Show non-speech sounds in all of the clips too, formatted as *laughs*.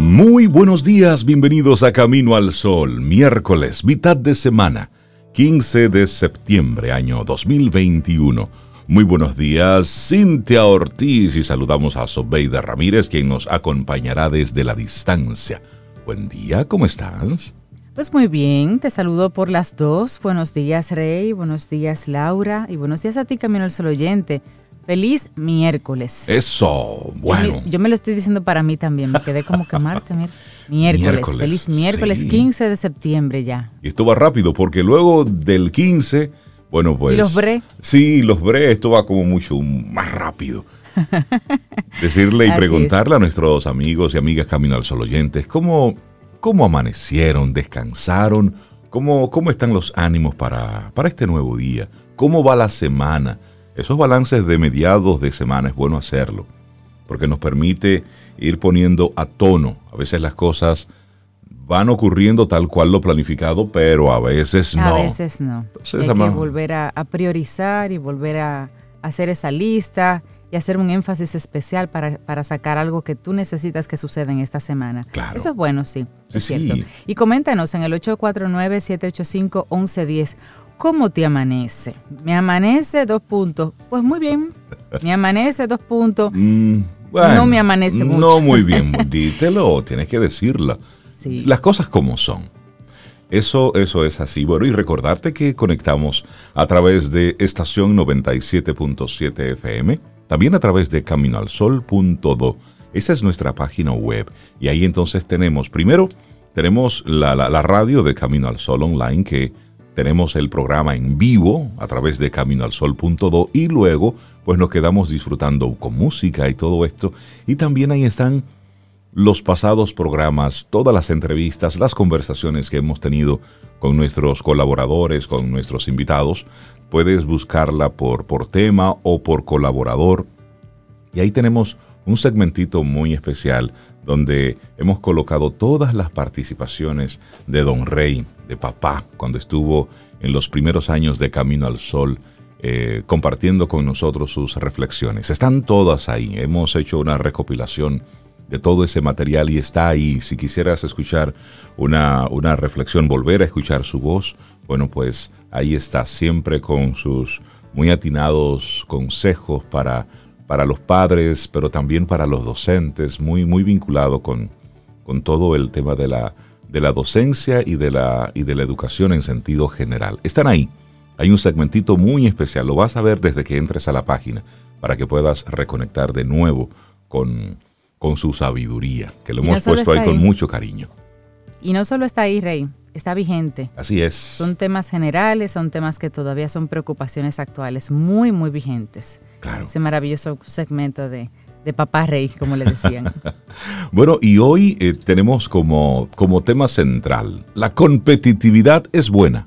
Muy buenos días, bienvenidos a Camino al Sol, miércoles, mitad de semana, 15 de septiembre, año 2021. Muy buenos días, Cintia Ortiz y saludamos a Sobeida Ramírez, quien nos acompañará desde la distancia. Buen día, ¿cómo estás? Pues muy bien, te saludo por las dos. Buenos días, Rey, buenos días, Laura, y buenos días a ti, Camino al Sol oyente. Feliz miércoles. Eso, bueno. Yo, me lo estoy diciendo para mí también, me quedé como que Marte, miércoles. Feliz miércoles, 15 de septiembre ya. Y esto va rápido porque luego del 15, bueno, pues... ¿Y los bre? Sí, los bre, esto va como mucho más rápido. *laughs* Decirle y preguntarle a nuestros amigos y amigas Camino al Sol oyentes, ¿cómo, cómo amanecieron, descansaron? ¿Cómo, ¿Cómo están los ánimos para, para este nuevo día? ¿Cómo va la semana? Esos balances de mediados de semana es bueno hacerlo, porque nos permite ir poniendo a tono. A veces las cosas van ocurriendo tal cual lo planificado, pero a veces no. A veces no. Hay que volver a, priorizar y volver a hacer esa lista y hacer un énfasis especial para, sacar algo que tú necesitas que suceda en esta semana. Claro. Eso es bueno, sí. es cierto. Y coméntanos en el 849-785-1110 ¿Cómo te amanece? Me amanece dos puntos. Pues muy bien. Me amanece dos puntos. *laughs* Mm, no me amanece mucho. No muy bien. *laughs* Dítelo, tienes que decirlo. Las cosas como son. Eso, eso es así. Bueno, y recordarte que conectamos a través de estación 97.7 FM, también a través de caminoalsol.do. Esa es nuestra página web. Y ahí entonces tenemos, primero, tenemos la, la radio de Camino al Sol Online que tenemos el programa en vivo a través de caminoalsol.do y luego pues nos quedamos disfrutando con música y todo esto. Y también ahí están los pasados programas, todas las entrevistas, las conversaciones que hemos tenido con nuestros colaboradores, con nuestros invitados. Puedes buscarla por, por tema o por colaborador. Y ahí tenemos un segmentito muy especial donde hemos colocado todas las participaciones de Don Rey, de papá, cuando estuvo en los primeros años de Camino al Sol, eh, compartiendo con nosotros sus reflexiones. Están todas ahí. Hemos hecho una recopilación de todo ese material y está ahí. Si quisieras escuchar una, una reflexión, volver a escuchar su voz, bueno, pues ahí está, siempre con sus muy atinados consejos para para los padres, pero también para los docentes, muy, muy vinculado con, con todo el tema de la, de la docencia y de la, y de la educación en sentido general. Están ahí. Hay un segmentito muy especial, lo vas a ver desde que entres a la página, para que puedas reconectar de nuevo con, con su sabiduría, que lo hemos puesto ahí, con mucho cariño. Y no solo está ahí, Rey, está vigente. Así es. Son temas generales, son temas que todavía son preocupaciones actuales, muy, muy vigentes. Ese maravilloso segmento de, Papá Rey, como le decían. *laughs* bueno, y hoy eh, tenemos como, como tema central, la competitividad es buena,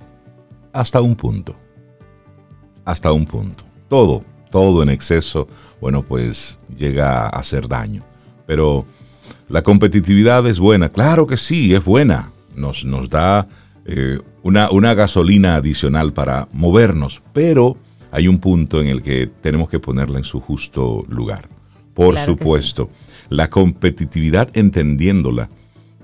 hasta un punto. Hasta un punto. Todo, todo en exceso, bueno, pues llega a hacer daño. Pero la competitividad es buena, claro que sí, es buena. Nos, nos da eh, una, una gasolina adicional para movernos, pero hay un punto en el que tenemos que ponerla en su justo lugar. Por supuesto, la competitividad entendiéndola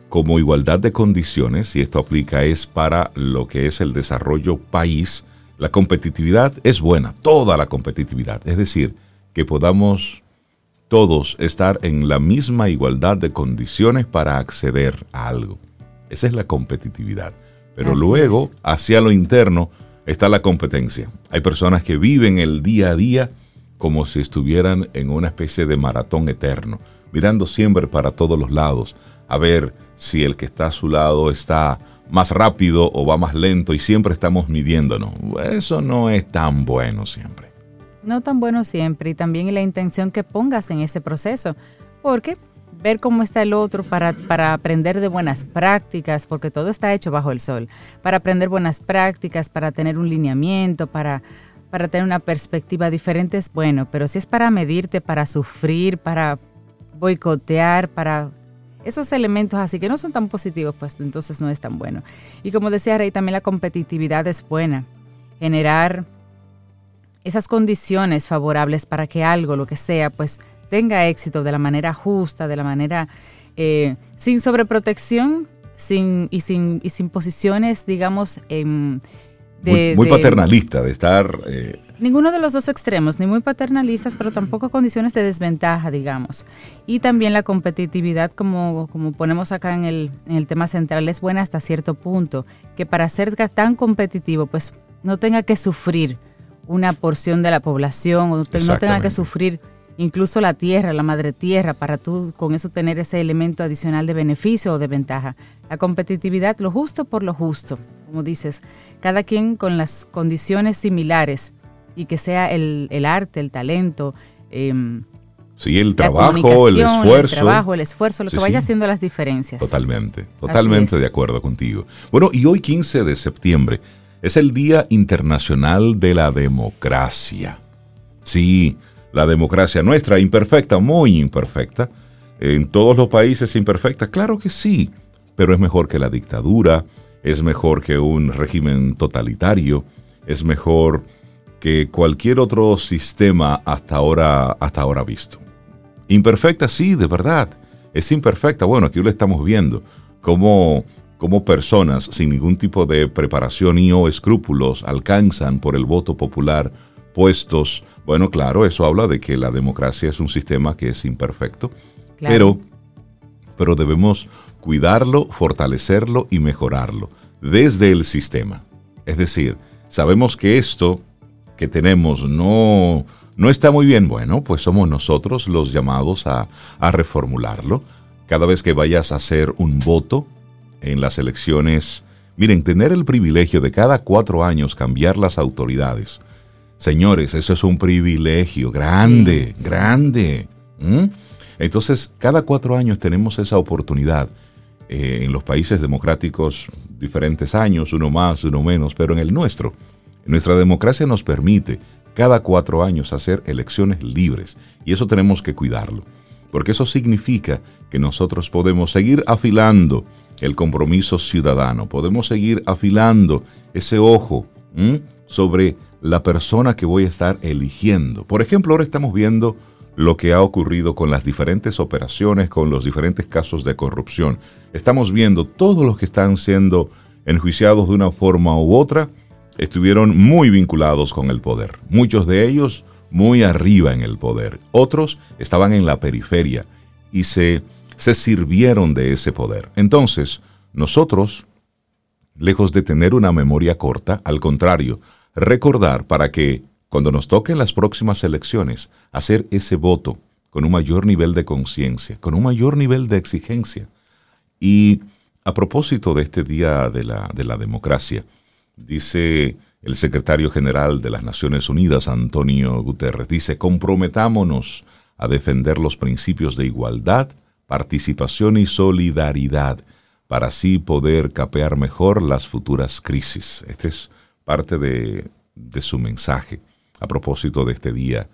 como igualdad de condiciones, y esto aplica es para lo que es el desarrollo país, la competitividad es buena, toda la competitividad, es decir, que podamos todos estar en la misma igualdad de condiciones para acceder a algo. Esa es la competitividad. Pero luego, hacia lo interno, está la competencia. Hay personas que viven el día a día como si estuvieran en una especie de maratón eterno, mirando siempre para todos los lados, a ver si el que está a su lado está más rápido o va más lento y siempre estamos midiéndonos. Eso no es tan bueno siempre. No tan bueno siempre y también la intención que pongas en ese proceso, porque ver cómo está el otro para, para, aprender de buenas prácticas, porque todo está hecho bajo el sol, para aprender buenas prácticas, para tener un lineamiento, para, para tener una perspectiva diferente es bueno, pero si es para medirte, para sufrir, para boicotear, para esos elementos así que no son tan positivos, pues entonces no es tan bueno. Y como decía Rey, también la competitividad es buena, generar esas condiciones favorables para que algo, lo que sea, pues tenga éxito de la manera justa, de la manera eh, sin sobreprotección sin, y, sin, y sin posiciones, digamos, em, de, muy, paternalista, de estar... Eh, ninguno de los dos extremos, ni muy paternalistas, pero tampoco condiciones de desventaja, digamos. Y también la competitividad, como, como ponemos acá en el, en el tema central, es buena hasta cierto punto, que para ser tan competitivo, pues no tenga que sufrir una porción de la población, o no tenga que sufrir incluso la tierra, la madre tierra, para tú con eso tener ese elemento adicional de beneficio o de ventaja. La competitividad, lo justo por lo justo, como dices, cada quien con las condiciones similares y que sea el, arte, el talento. Eh, sí, el trabajo, el esfuerzo. El trabajo, el esfuerzo, lo que vaya haciendo las diferencias. Totalmente, totalmente de acuerdo contigo. Bueno, y hoy 15 de septiembre es el Día Internacional de la Democracia. Sí, la democracia nuestra, imperfecta, muy imperfecta, en todos los países imperfecta, claro que sí, pero es mejor que la dictadura, es mejor que un régimen totalitario, es mejor que cualquier otro sistema hasta ahora, hasta ahora visto. Imperfecta, sí, de verdad, es imperfecta. Bueno, aquí lo estamos viendo, como, personas sin ningún tipo de preparación y o escrúpulos alcanzan por el voto popular puestos bueno, claro, eso habla de que la democracia es un sistema que es imperfecto, pero, pero debemos cuidarlo, fortalecerlo y mejorarlo desde el sistema. Es decir, sabemos que esto que tenemos no, no está muy bien. Bueno, pues somos nosotros los llamados a, a reformularlo. Cada vez que vayas a hacer un voto en las elecciones, miren, tener el privilegio de cada cuatro años cambiar las autoridades Señores, eso es un privilegio grande, grande. Entonces, cada cuatro años tenemos esa oportunidad. Eh, en los países democráticos, diferentes años, uno más, uno menos, pero en el nuestro, nuestra democracia nos permite cada cuatro años hacer elecciones libres y eso tenemos que cuidarlo, porque eso significa que nosotros podemos seguir afilando el compromiso ciudadano, podemos seguir afilando ese ojo sobre la persona que voy a estar eligiendo. Por ejemplo, ahora estamos viendo lo que ha ocurrido con las diferentes operaciones, con los diferentes casos de corrupción. Estamos viendo todos los que están siendo enjuiciados de una forma u otra, estuvieron muy vinculados con el poder. Muchos de ellos muy arriba en el poder. Otros estaban en la periferia y se, se sirvieron de ese poder. Entonces, nosotros, lejos de tener una memoria corta, al contrario, recordar para que cuando nos toquen las próximas elecciones, hacer ese voto con un mayor nivel de conciencia, con un mayor nivel de exigencia. Y a propósito de este Día de la, de la Democracia, dice el secretario general de las Naciones Unidas, Antonio Guterres, dice, comprometámonos a defender los principios de igualdad, participación y solidaridad para así poder capear mejor las futuras crisis. Este es parte de, su mensaje a propósito de este día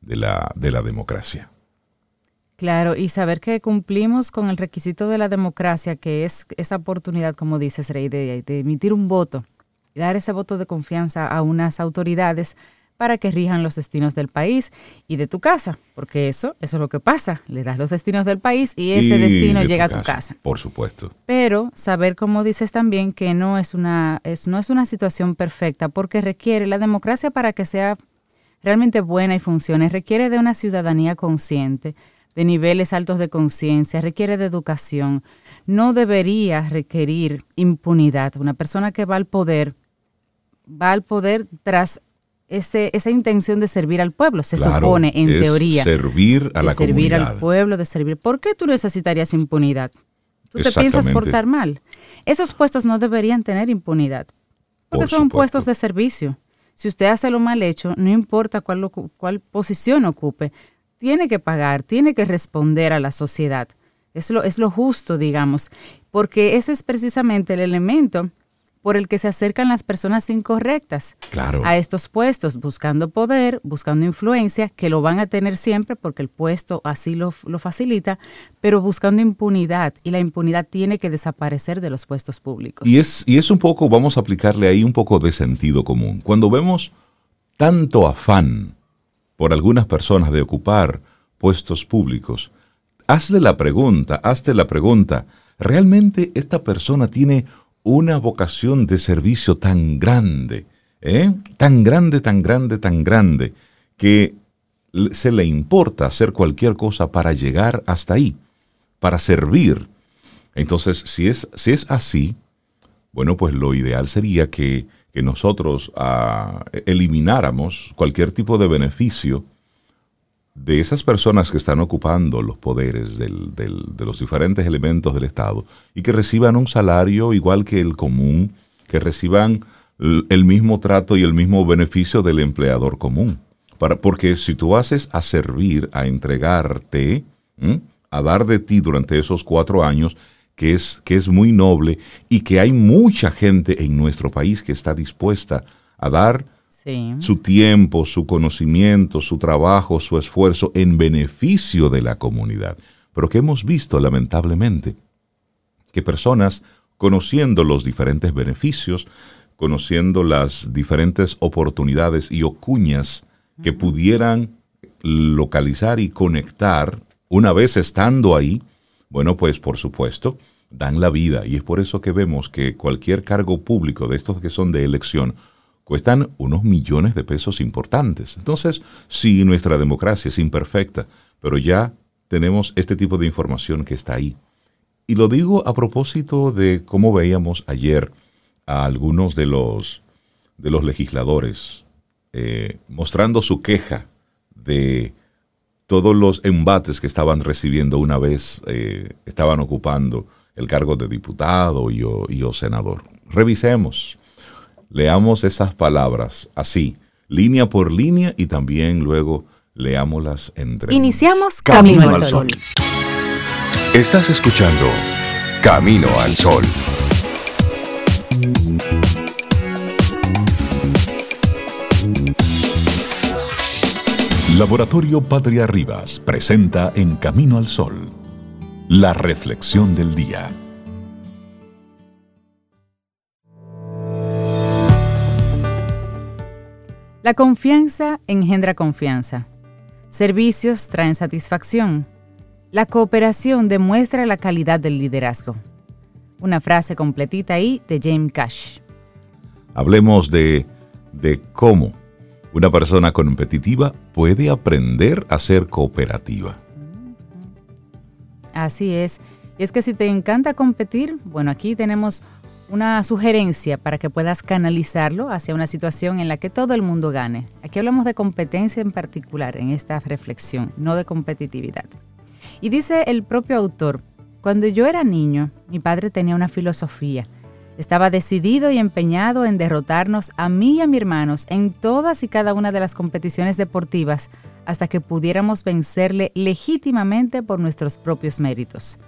de la, de la democracia. Claro, y saber que cumplimos con el requisito de la democracia, que es esa oportunidad, como dices, Rey, de, de emitir un voto, dar ese voto de confianza a unas autoridades para que rijan los destinos del país y de tu casa, porque eso, eso es lo que pasa, le das los destinos del país y ese destino llega a tu casa. Por supuesto. Pero saber, como dices también, que no es una, es, no es una situación perfecta, porque requiere la democracia para que sea realmente buena y funcione, requiere de una ciudadanía consciente, de niveles altos de conciencia, requiere de educación. No debería requerir impunidad. Una persona que va al poder va al poder tras esa intención de servir al pueblo, se supone en teoría. Servir a la servir al pueblo, de servir. ¿Por qué tú necesitarías impunidad? Tú te piensas portar mal. Esos puestos no deberían tener impunidad, porque son puestos de servicio. Si usted hace lo mal hecho, no importa cuál, cuál posición ocupe, tiene que pagar, tiene que responder a la sociedad. Es lo, es lo justo, digamos, porque ese es precisamente el elemento por el que se acercan las personas incorrectas a estos puestos, buscando poder, buscando influencia, que lo van a tener siempre porque el puesto así lo, lo, facilita, pero buscando impunidad y la impunidad tiene que desaparecer de los puestos públicos. Y es, y es un poco, vamos a aplicarle ahí un poco de sentido común. Cuando vemos tanto afán por algunas personas de ocupar puestos públicos, hazle la pregunta, hazte la pregunta, ¿realmente esta persona tiene una vocación de servicio tan grande, ¿eh? tan grande, tan grande, tan grande, que se le importa hacer cualquier cosa para llegar hasta ahí, para servir? Entonces, si es, si es así, bueno, pues lo ideal sería que, nosotros ah, elimináramos cualquier tipo de beneficio de esas personas que están ocupando los poderes de los diferentes elementos del Estado y que reciban un salario igual que el común, que reciban el mismo trato y el mismo beneficio del empleador común. Para, porque si tú haces a servir, a entregarte, a dar de ti durante esos cuatro años, que es, que es muy noble y que hay mucha gente en nuestro país que está dispuesta a dar su tiempo, su conocimiento, su trabajo, su esfuerzo en beneficio de la comunidad. Pero que hemos visto, lamentablemente, que personas, conociendo los diferentes beneficios, conociendo las diferentes oportunidades y ocuñas que pudieran localizar y conectar una vez estando ahí, bueno, pues por supuesto, dan la vida. Y es por eso que vemos que cualquier cargo público de estos que son de elección cuestan unos millones de pesos importantes. Entonces, sí, nuestra democracia es imperfecta, pero ya tenemos este tipo de información que está ahí. Y lo digo a propósito de cómo veíamos ayer a algunos de los, de los legisladores eh, mostrando su queja de todos los embates que estaban recibiendo una vez eh, estaban ocupando el cargo de diputado y o, senador. Revisemos, leamos esas palabras así, línea por línea y también luego leámoslas entre. Iniciamos Camino, al Sol. Estás escuchando Camino al Sol. Laboratorio Patria Rivas presenta En Camino al Sol, la reflexión del día. La confianza engendra confianza. Servicios traen satisfacción. La cooperación demuestra la calidad del liderazgo. Una frase completita ahí de James Cash. Hablemos de, de cómo una persona competitiva puede aprender a ser cooperativa. Así es. Y es que si te encanta competir, bueno, aquí tenemos una sugerencia para que puedas canalizarlo hacia una situación en la que todo el mundo gane. Aquí hablamos de competencia en particular en esta reflexión, no de competitividad. Y dice el propio autor, cuando yo era niño, mi padre tenía una filosofía estaba decidido y empeñado en derrotarnos a mí y a mi hermanos en todas y cada una de las competiciones deportivas hasta que pudiéramos vencerle legítimamente por nuestros propios méritos.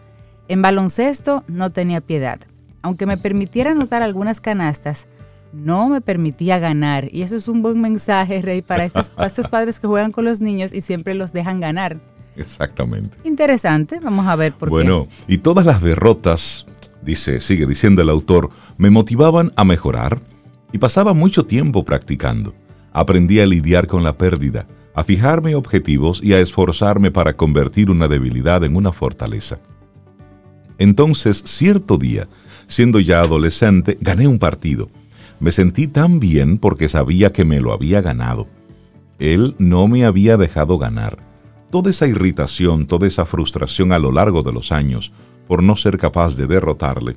En baloncesto no tenía piedad. Aunque me permitiera anotar algunas canastas, no me permitía ganar. Y eso es un buen mensaje, Rey, para estos, para estos padres que juegan con los niños y siempre los dejan ganar. Exactamente. Interesante, vamos a ver por qué. Bueno, y todas las derrotas dice, sigue diciendo el autor, me motivaban a mejorar y pasaba mucho tiempo practicando. Aprendí a lidiar con la pérdida, a fijarme objetivos y a esforzarme para convertir una debilidad en una fortaleza. Entonces, cierto día, siendo ya adolescente, gané un partido. Me sentí tan bien porque sabía que me lo había ganado. Él no me había dejado ganar. Toda esa irritación, toda esa frustración a lo largo de los años, por no ser capaz de derrotarle,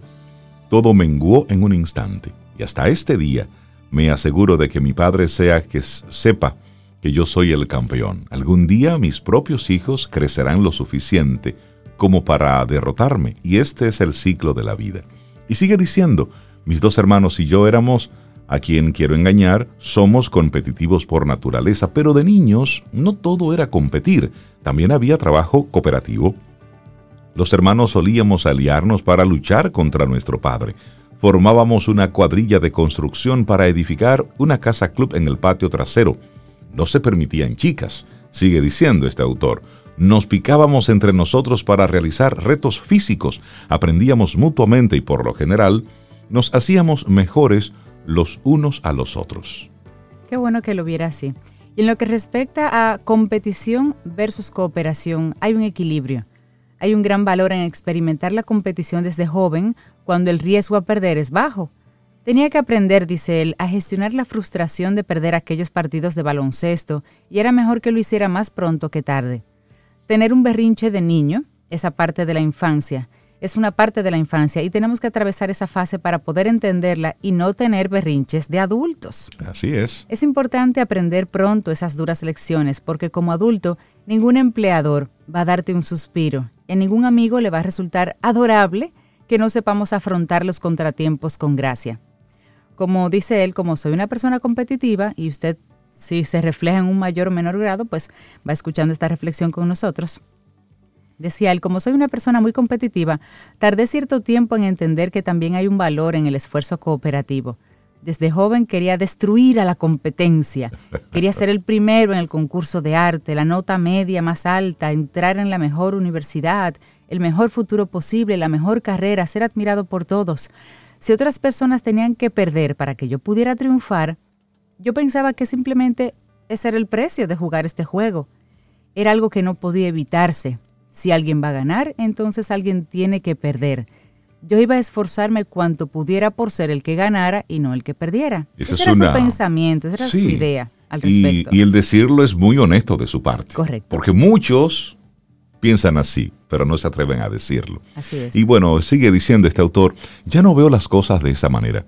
todo menguó en un instante. Y hasta este día me aseguro de que mi padre sea que sepa que yo soy el campeón. Algún día mis propios hijos crecerán lo suficiente como para derrotarme. Y este es el ciclo de la vida. Y sigue diciendo, mis dos hermanos y yo éramos, a quien quiero engañar, somos competitivos por naturaleza, pero de niños no todo era competir, también había trabajo cooperativo, los hermanos solíamos aliarnos para luchar contra nuestro padre. Formábamos una cuadrilla de construcción para edificar una casa club en el patio trasero. No se permitían chicas, sigue diciendo este autor. Nos picábamos entre nosotros para realizar retos físicos, aprendíamos mutuamente y por lo general nos hacíamos mejores los unos a los otros. Qué bueno que lo viera así. Y en lo que respecta a competición versus cooperación, hay un equilibrio. Hay un gran valor en experimentar la competición desde joven cuando el riesgo a perder es bajo. Tenía que aprender, dice él, a gestionar la frustración de perder aquellos partidos de baloncesto y era mejor que lo hiciera más pronto que tarde. Tener un berrinche de niño, esa parte de la infancia, es una parte de la infancia y tenemos que atravesar esa fase para poder entenderla y no tener berrinches de adultos. Así es. Es importante aprender pronto esas duras lecciones porque como adulto ningún empleador va a darte un suspiro y a ningún amigo le va a resultar adorable que no sepamos afrontar los contratiempos con gracia. Como dice él, como soy una persona competitiva y usted si se refleja en un mayor o menor grado, pues va escuchando esta reflexión con nosotros. Decía él, como soy una persona muy competitiva, tardé cierto tiempo en entender que también hay un valor en el esfuerzo cooperativo. Desde joven quería destruir a la competencia. Quería ser el primero en el concurso de arte, la nota media más alta, entrar en la mejor universidad, el mejor futuro posible, la mejor carrera, ser admirado por todos. Si otras personas tenían que perder para que yo pudiera triunfar, yo pensaba que simplemente ese era el precio de jugar este juego. Era algo que no podía evitarse. Si alguien va a ganar, entonces alguien tiene que perder. Yo iba a esforzarme cuanto pudiera por ser el que ganara y no el que perdiera. ese era su pensamiento, esa era su idea al respecto. Y, y el decirlo es muy honesto de su parte. Correcto. Porque muchos piensan así, pero no se atreven a decirlo. Así es. Y bueno, sigue diciendo este autor, ya no veo las cosas de esa manera.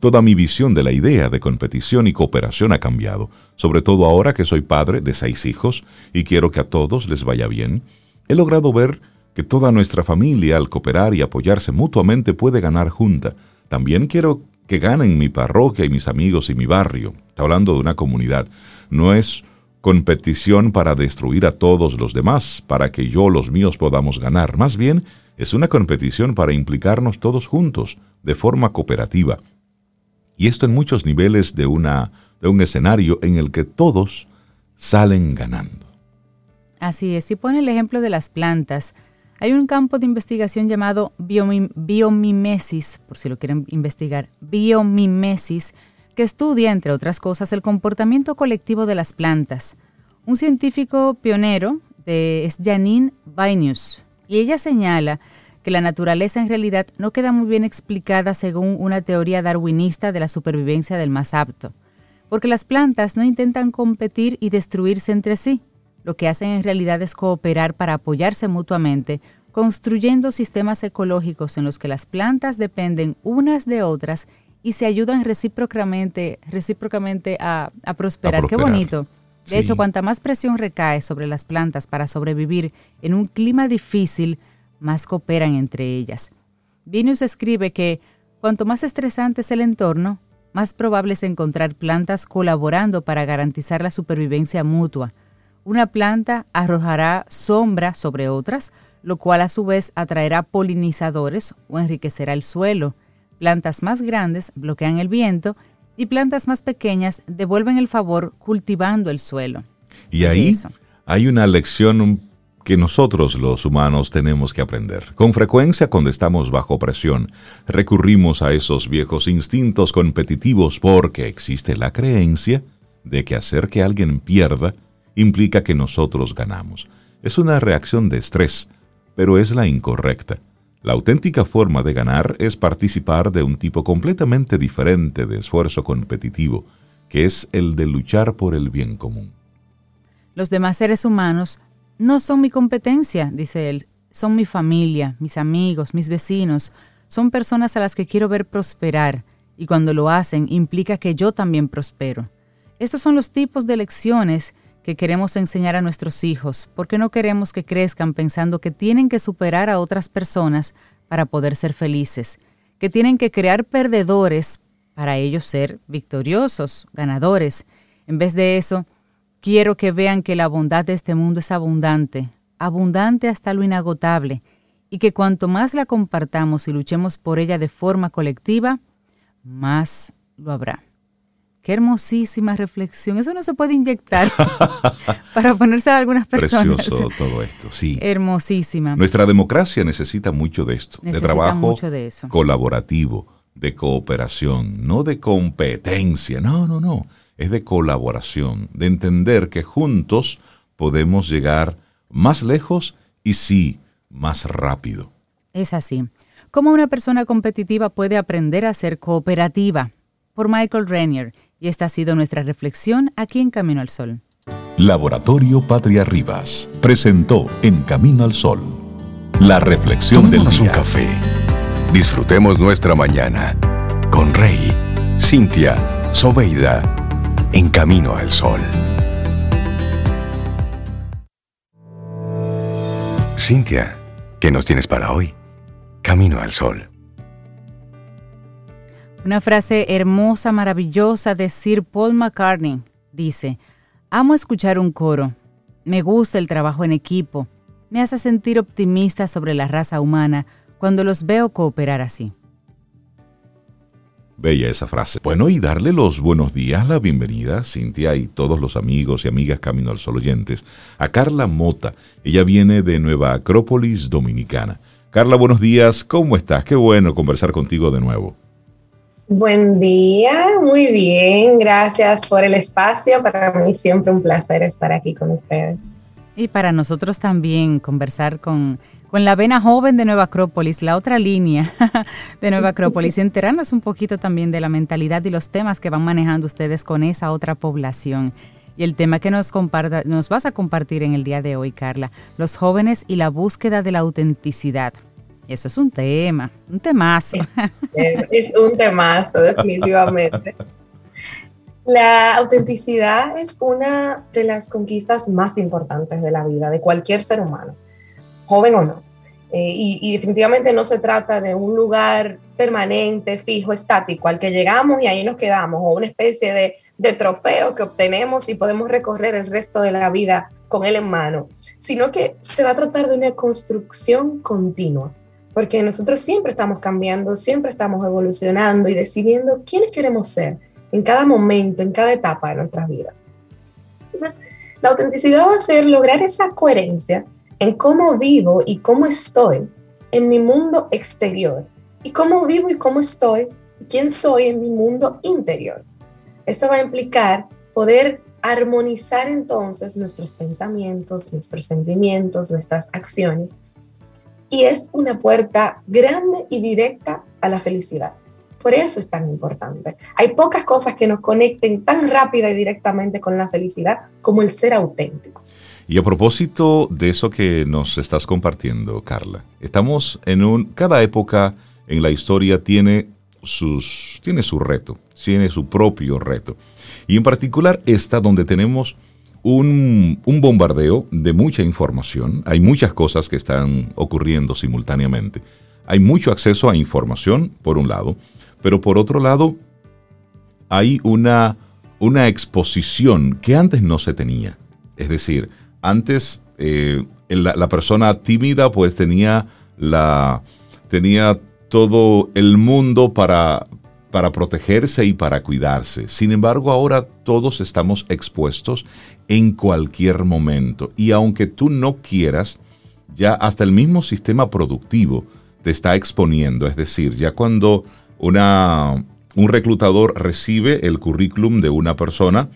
Toda mi visión de la idea de competición y cooperación ha cambiado, sobre todo ahora que soy padre de seis hijos y quiero que a todos les vaya bien. He logrado ver que toda nuestra familia al cooperar y apoyarse mutuamente puede ganar junta. También quiero que ganen mi parroquia y mis amigos y mi barrio. Está hablando de una comunidad. No es competición para destruir a todos los demás, para que yo los míos podamos ganar. Más bien, es una competición para implicarnos todos juntos, de forma cooperativa, y esto en muchos niveles de, una, de un escenario en el que todos salen ganando. Así es, si pone el ejemplo de las plantas, hay un campo de investigación llamado biomimesis, por si lo quieren investigar, biomimesis, que estudia, entre otras cosas, el comportamiento colectivo de las plantas. Un científico pionero de, es Janine Vainius, y ella señala que la naturaleza en realidad no queda muy bien explicada según una teoría darwinista de la supervivencia del más apto, porque las plantas no intentan competir y destruirse entre sí, lo que hacen en realidad es cooperar para apoyarse mutuamente, construyendo sistemas ecológicos en los que las plantas dependen unas de otras y se ayudan recíprocamente, recíprocamente a, prosperar. Qué bonito. De hecho, cuanta más presión recae sobre las plantas para sobrevivir en un clima difícil, más cooperan entre ellas. Venus escribe que cuanto más estresante es el entorno, más probable es encontrar plantas colaborando para garantizar la supervivencia mutua. Una planta arrojará sombra sobre otras, lo cual a su vez atraerá polinizadores o enriquecerá el suelo. Plantas más grandes bloquean el viento y plantas más pequeñas devuelven el favor cultivando el suelo. Y ahí hay una lección que nosotros los humanos tenemos que aprender. Con frecuencia cuando estamos bajo presión, recurrimos a esos viejos instintos competitivos porque existe la creencia de que hacer que alguien pierda implica que nosotros ganamos. Es una reacción de estrés, pero es la incorrecta. La auténtica forma de ganar es participar de un tipo completamente diferente de esfuerzo competitivo, que es el de luchar por el bien común. Los demás seres humanos no son mi competencia, dice él, son mi familia, mis amigos, mis vecinos, son personas a las que quiero ver prosperar y cuando lo hacen implica que yo también prospero. Estos son los tipos de lecciones que queremos enseñar a nuestros hijos, porque no queremos que crezcan pensando que tienen que superar a otras personas para poder ser felices, que tienen que crear perdedores para ellos ser victoriosos, ganadores. En vez de eso, Quiero que vean que la bondad de este mundo es abundante, abundante hasta lo inagotable, y que cuanto más la compartamos y luchemos por ella de forma colectiva, más lo habrá. Qué hermosísima reflexión. Eso no se puede inyectar *laughs* para ponerse a algunas personas. Precioso todo esto, sí. Hermosísima. Nuestra democracia necesita mucho de esto, de trabajo colaborativo, de cooperación, no de competencia. No, no, no es de colaboración, de entender que juntos podemos llegar más lejos y sí, más rápido. Es así. ¿Cómo una persona competitiva puede aprender a ser cooperativa? Por Michael Rainier. Y esta ha sido nuestra reflexión aquí en Camino al Sol. Laboratorio Patria Rivas presentó En Camino al Sol la reflexión del día. un café. Disfrutemos nuestra mañana con Rey, Cintia, Soveida, En Camino al Sol. Cintia, ¿qué nos tienes para hoy? Camino al Sol. Una frase hermosa, maravillosa de Sir Paul McCartney. Dice, amo escuchar un coro. Me gusta el trabajo en equipo. Me hace sentir optimista sobre la raza humana cuando los veo cooperar así. Bella esa frase. Bueno, y darle los buenos días, la bienvenida, Cintia y todos los amigos y amigas Camino al Sol oyentes, a Carla Mota. Ella viene de Nueva Acrópolis Dominicana. Carla, buenos días, ¿cómo estás? Qué bueno conversar contigo de nuevo. Buen día, muy bien, gracias por el espacio. Para mí siempre un placer estar aquí con ustedes. Y para nosotros también conversar con, con la vena joven de Nueva Acrópolis, la otra línea *laughs* de Nueva Acrópolis, *laughs* y enterarnos un poquito también de la mentalidad y los temas que van manejando ustedes con esa otra población. Y el tema que nos, comparta, nos vas a compartir en el día de hoy, Carla, los jóvenes y la búsqueda de la autenticidad. Eso es un tema, un temazo. Es, *laughs* un temazo, definitivamente. La autenticidad es una de las conquistas más importantes de la vida de cualquier ser humano, joven o no. Eh, y, definitivamente no se trata de un lugar permanente, fijo, estático, al que llegamos y ahí nos quedamos, o una especie de, de trofeo que obtenemos y podemos recorrer el resto de la vida con él en mano, sino que se va a tratar de una construcción continua porque nosotros siempre estamos cambiando, siempre estamos evolucionando y decidiendo quiénes queremos ser en cada momento, en cada etapa de nuestras vidas. Entonces, la autenticidad va a ser lograr esa coherencia en cómo vivo y cómo estoy en mi mundo exterior y cómo vivo y cómo estoy, quién soy en mi mundo interior. Eso va a implicar poder armonizar entonces nuestros pensamientos, nuestros sentimientos, nuestras acciones y es una puerta grande y directa a la felicidad. Por eso es tan importante. Hay pocas cosas que nos conecten tan rápida y directamente con la felicidad como el ser auténticos. Y a propósito de eso que nos estás compartiendo, Carla, estamos en un cada época en la historia tiene sus tiene su reto, tiene su propio reto. Y en particular esta donde tenemos un, bombardeo de mucha información. Hay muchas cosas que están ocurriendo simultáneamente. Hay mucho acceso a información, por un lado, pero por otro lado, hay una, una exposición que antes no se tenía. Es decir, antes eh, la, la, persona tímida pues tenía, la, tenía todo el mundo para, para protegerse y para cuidarse. Sin embargo, ahora todos estamos expuestos en cualquier momento. Y aunque tú no quieras, ya hasta el mismo sistema productivo te está exponiendo. Es decir, ya cuando una, un reclutador recibe el currículum de una persona,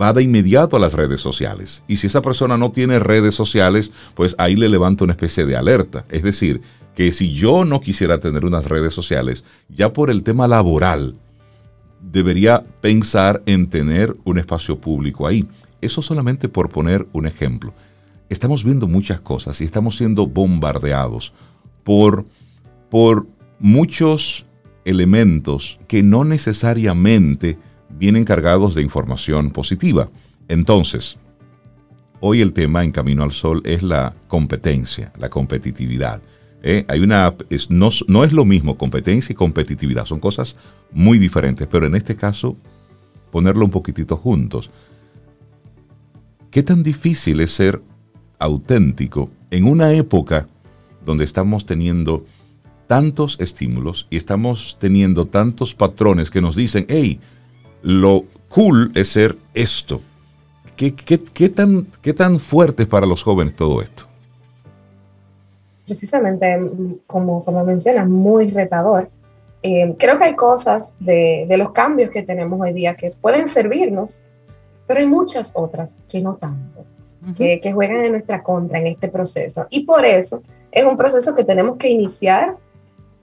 va de inmediato a las redes sociales. Y si esa persona no tiene redes sociales, pues ahí le levanta una especie de alerta. Es decir, que si yo no quisiera tener unas redes sociales, ya por el tema laboral, debería pensar en tener un espacio público ahí. Eso solamente por poner un ejemplo. Estamos viendo muchas cosas y estamos siendo bombardeados por, por muchos elementos que no necesariamente vienen cargados de información positiva. Entonces, hoy el tema en Camino al Sol es la competencia, la competitividad. ¿eh? Hay una, no, no es lo mismo competencia y competitividad, son cosas muy diferentes, pero en este caso, ponerlo un poquitito juntos. ¿Qué tan difícil es ser auténtico en una época donde estamos teniendo tantos estímulos y estamos teniendo tantos patrones que nos dicen, hey, lo cool es ser esto? ¿Qué, tan, qué tan fuerte es para los jóvenes todo esto? Precisamente, como, como mencionas, muy retador. Eh, creo que hay cosas de, de los cambios que tenemos hoy día que pueden servirnos pero hay muchas otras que no tanto, que, que, juegan en nuestra contra en este proceso. Y por eso es un proceso que tenemos que iniciar.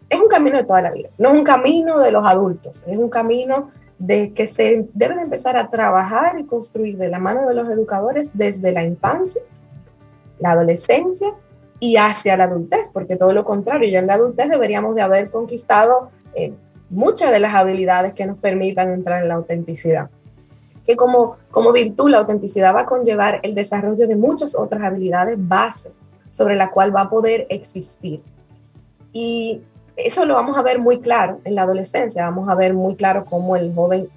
Es un camino de toda la vida, no es un camino de los adultos, es un camino de que se debe de empezar a trabajar y construir de la mano de los educadores desde la infancia, la adolescencia y hacia la adultez, porque todo lo contrario, ya en la adultez deberíamos de haber conquistado eh, muchas de las habilidades que nos permitan entrar en la autenticidad. Que como, como virtud, la autenticidad va a conllevar el desarrollo de muchas otras habilidades base sobre la cual va a poder existir. Y eso lo vamos a ver muy claro en la adolescencia, vamos a ver muy claro cómo el joven,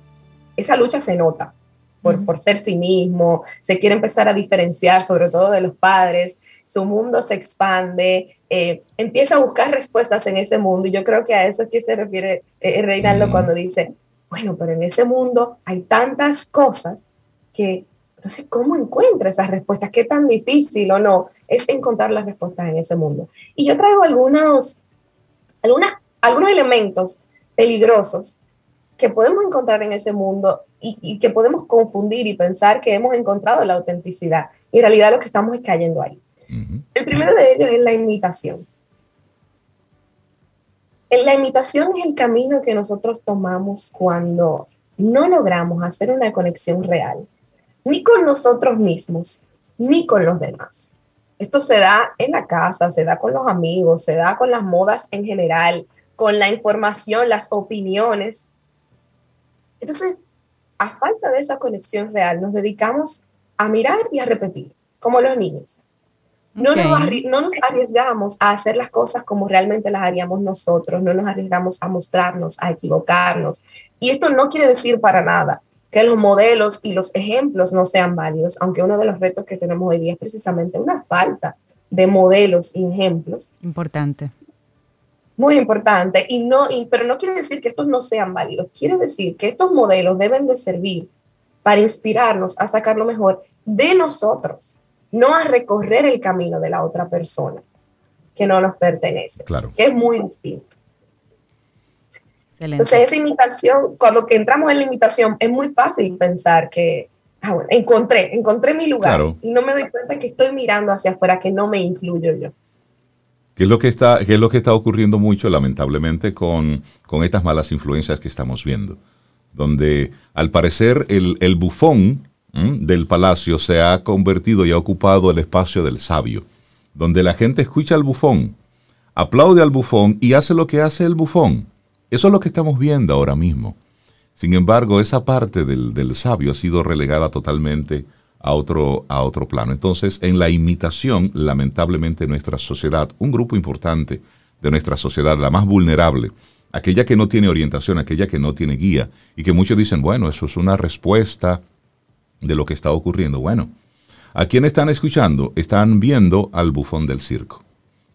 esa lucha se nota por, por ser sí mismo, se quiere empezar a diferenciar sobre todo de los padres, su mundo se expande, eh, empieza a buscar respuestas en ese mundo. Y yo creo que a eso es que se refiere eh, Reinaldo cuando dice, bueno, pero en ese mundo hay tantas cosas que, entonces, ¿cómo encuentra esas respuestas? ¿Qué tan difícil o no es encontrar las respuestas en ese mundo? Y yo traigo algunos algunas, algunos elementos peligrosos que podemos encontrar en ese mundo y, que podemos confundir y pensar que hemos encontrado la autenticidad. Y en realidad lo que estamos es cayendo ahí. El primero de ellos es la imitación. La imitación es el camino que nosotros tomamos cuando no logramos hacer una conexión real, ni con nosotros mismos, ni con los demás. Esto se da en la casa, se da con los amigos, se da con las modas en general, con la información, las opiniones. Entonces, a falta de esa conexión real, nos dedicamos a mirar y a repetir, como los niños. No, nos, no nos arriesgamos a hacer las cosas como realmente las haríamos nosotros, no nos arriesgamos a mostrarnos, a equivocarnos. Y esto no quiere decir para nada que los modelos y los ejemplos no sean válidos, aunque uno de los retos que tenemos hoy día es precisamente una falta de modelos y ejemplos. Importante. Muy importante, y no, pero no quiere decir que estos no sean válidos, quiere decir que estos modelos deben de servir para inspirarnos a sacar lo mejor de nosotros, no a recorrer el camino de la otra persona que no nos pertenece, claro. que es muy distinto. Entonces, esa imitación, cuando que entramos en la imitación, es muy fácil pensar que, ah, bueno, encontré, encontré mi lugar y no me doy cuenta que estoy mirando hacia afuera, que no me incluyo yo. ¿Qué es lo que está, qué es lo que está ocurriendo mucho, lamentablemente, con, con estas malas influencias que estamos viendo? Donde, al parecer, el, el bufón del palacio se ha convertido y ha ocupado el espacio del sabio, donde la gente escucha al bufón, aplaude al bufón y hace lo que hace el bufón. Eso es lo que estamos viendo ahora mismo. Sin embargo, esa parte del, sabio ha sido relegada totalmente a otro, a otro plano. Entonces, en la imitación, lamentablemente, nuestra sociedad, un grupo importante de nuestra sociedad, la más vulnerable, aquella que no tiene orientación, aquella que no tiene guía, y que muchos dicen, bueno, eso es una respuesta de lo que está ocurriendo. Bueno, ¿a quién están escuchando? Están viendo al bufón del circo.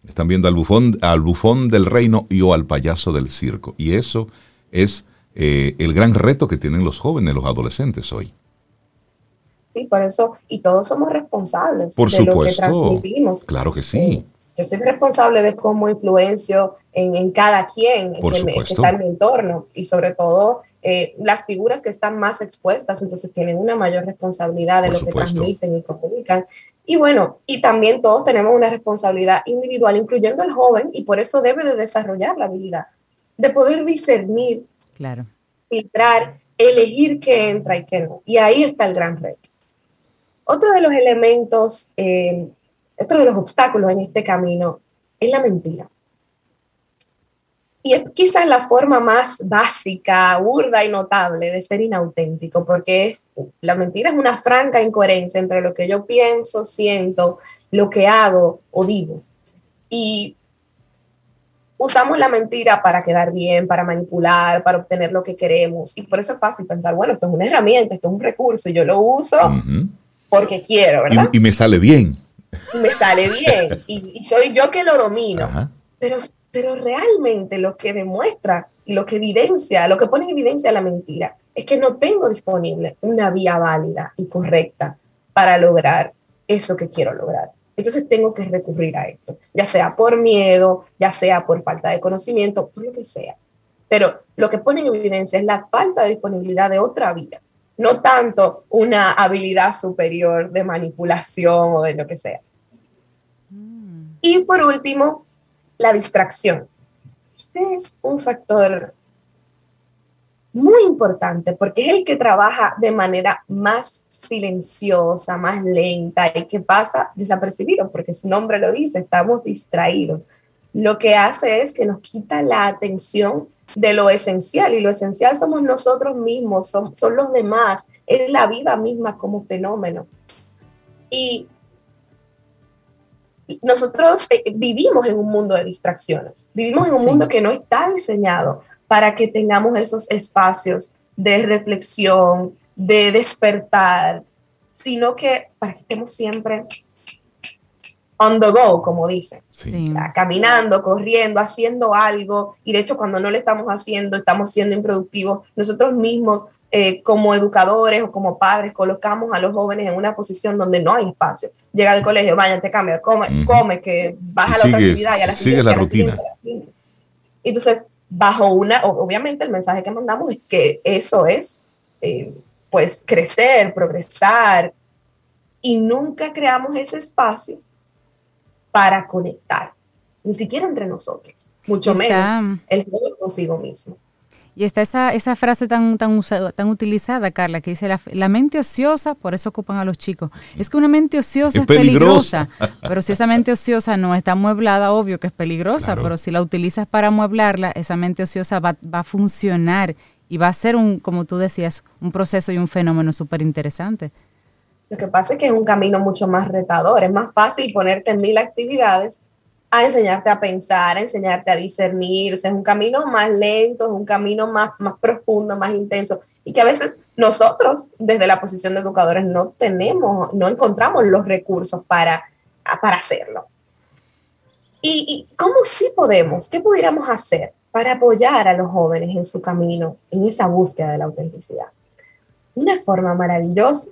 Están viendo al bufón, al bufón del reino y o al payaso del circo. Y eso es eh, el gran reto que tienen los jóvenes, los adolescentes hoy. Sí, por eso, y todos somos responsables por de lo que transmitimos. Claro que sí. Eh, yo soy responsable de cómo influencio en, cada quien que, que, está en mi entorno y sobre todo eh, las figuras que están más expuestas, entonces tienen una mayor responsabilidad de lo que transmiten y comunican. Y bueno, y también todos tenemos una responsabilidad individual, incluyendo el joven, y por eso debe de desarrollar la habilidad de poder discernir, claro. filtrar, elegir qué entra y qué no. Y ahí está el gran reto. Otro de los elementos, eh, otro de los obstáculos en este camino es la mentira. Y es quizás la forma más básica, burda y notable de ser inauténtico, porque es, la mentira es una franca incoherencia entre lo que yo pienso, siento, lo que hago o digo. Y usamos la mentira para quedar bien, para manipular, para obtener lo que queremos. Y por eso es fácil pensar, bueno, esto es una herramienta, esto es un recurso, y yo lo uso porque quiero, ¿verdad? Y, me sale bien. Y me sale bien. y, soy yo que lo domino. Pero pero realmente lo que demuestra lo que evidencia, lo que pone en evidencia la mentira, es que no tengo disponible una vía válida y correcta para lograr eso que quiero lograr. Entonces tengo que recurrir a esto, ya sea por miedo, ya sea por falta de conocimiento, por lo que sea. Pero lo que pone en evidencia es la falta de disponibilidad de otra vía, no tanto una habilidad superior de manipulación o de lo que sea. Y por último, la distracción. Este es un factor muy importante porque es el que trabaja de manera más silenciosa, más lenta y que pasa desapercibido, porque su nombre lo dice, estamos distraídos. Lo que hace es que nos quita la atención de lo esencial y lo esencial somos nosotros mismos, son, son los demás, es la vida misma como fenómeno. Y nosotros eh, vivimos en un mundo de distracciones, vivimos en un mundo que no está diseñado para que tengamos esos espacios de reflexión, de despertar, sino que para que estemos siempre on the go, como dicen, caminando, corriendo, haciendo algo, y de hecho cuando no lo estamos haciendo, estamos siendo improductivos, nosotros mismos eh, como educadores o como padres colocamos a los jóvenes en una posición donde no hay espacio. Llega al colegio, vaya, te cambia, come, come, que baja la otra actividad y a la sigue la rutina. Entonces, bajo una, obviamente el mensaje que mandamos es que eso es, eh, pues, crecer, progresar, y nunca creamos ese espacio para conectar, ni siquiera entre nosotros, mucho menos el juego consigo mismo. Y está esa, esa frase tan, tan, tan utilizada, Carla, que dice, la, mente ociosa, por eso ocupan a los chicos. Es que una mente ociosa es, peligrosa. *laughs* pero si esa mente ociosa no está mueblada, obvio que es peligrosa, pero si la utilizas para mueblarla, esa mente ociosa va, va a funcionar y va a ser un, como tú decías, un proceso y un fenómeno súper interesante. Lo que pasa es que es un camino mucho más retador, es más fácil ponerte en mil actividades a enseñarte a pensar, a enseñarte a discernir. es un camino más lento, es un camino más, más profundo, más intenso. Y que a veces nosotros, desde la posición de educadores, no tenemos, no encontramos los recursos para, para hacerlo. ¿Y, ¿Y cómo sí podemos? ¿Qué pudiéramos hacer para apoyar a los jóvenes en su camino, en esa búsqueda de la autenticidad? Una forma maravillosa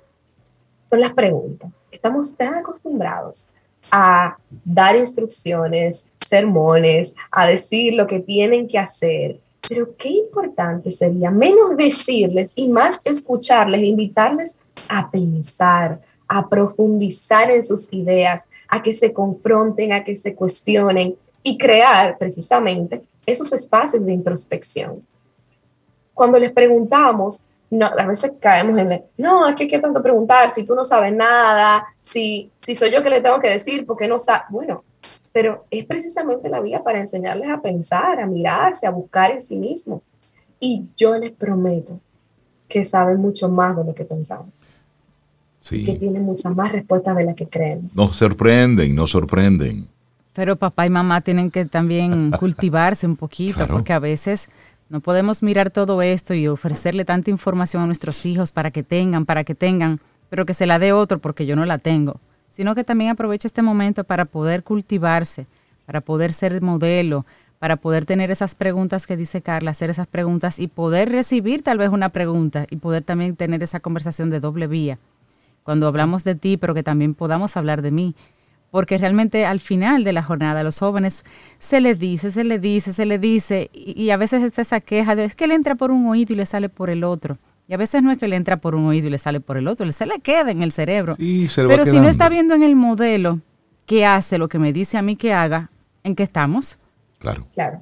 son las preguntas. Estamos tan acostumbrados a dar instrucciones, sermones, a decir lo que tienen que hacer. Pero qué importante sería menos decirles y más escucharles, invitarles a pensar, a profundizar en sus ideas, a que se confronten, a que se cuestionen y crear precisamente esos espacios de introspección. Cuando les preguntamos, no, a veces caemos en, no, es que qué tanto preguntar, si tú no sabes nada, si, si soy yo que le tengo que decir, porque no sabe, bueno, pero es precisamente la vía para enseñarles a pensar, a mirarse, a buscar en sí mismos. Y yo les prometo que saben mucho más de lo que pensamos. Sí. Que tienen muchas más respuestas de las que creemos. Nos sorprenden, nos sorprenden. Pero papá y mamá tienen que también *laughs* cultivarse un poquito, porque a veces no podemos mirar todo esto y ofrecerle tanta información a nuestros hijos para que tengan, para que tengan, pero que se la dé otro porque yo no la tengo, sino que también aproveche este momento para poder cultivarse, para poder ser modelo, para poder tener esas preguntas que dice Carla, hacer esas preguntas y poder recibir tal vez una pregunta y poder también tener esa conversación de doble vía. Cuando hablamos de ti, pero que también podamos hablar de mí porque realmente al final de la jornada a los jóvenes se le dice, se le dice, se le dice, y, a veces está esa queja de es que le entra por un oído y le sale por el otro. Y a veces no es que le entra por un oído y le sale por el otro, se le queda en el cerebro. Pero si no está viendo en el modelo que hace lo que me dice a mí que haga, ¿en qué estamos? Claro. Claro,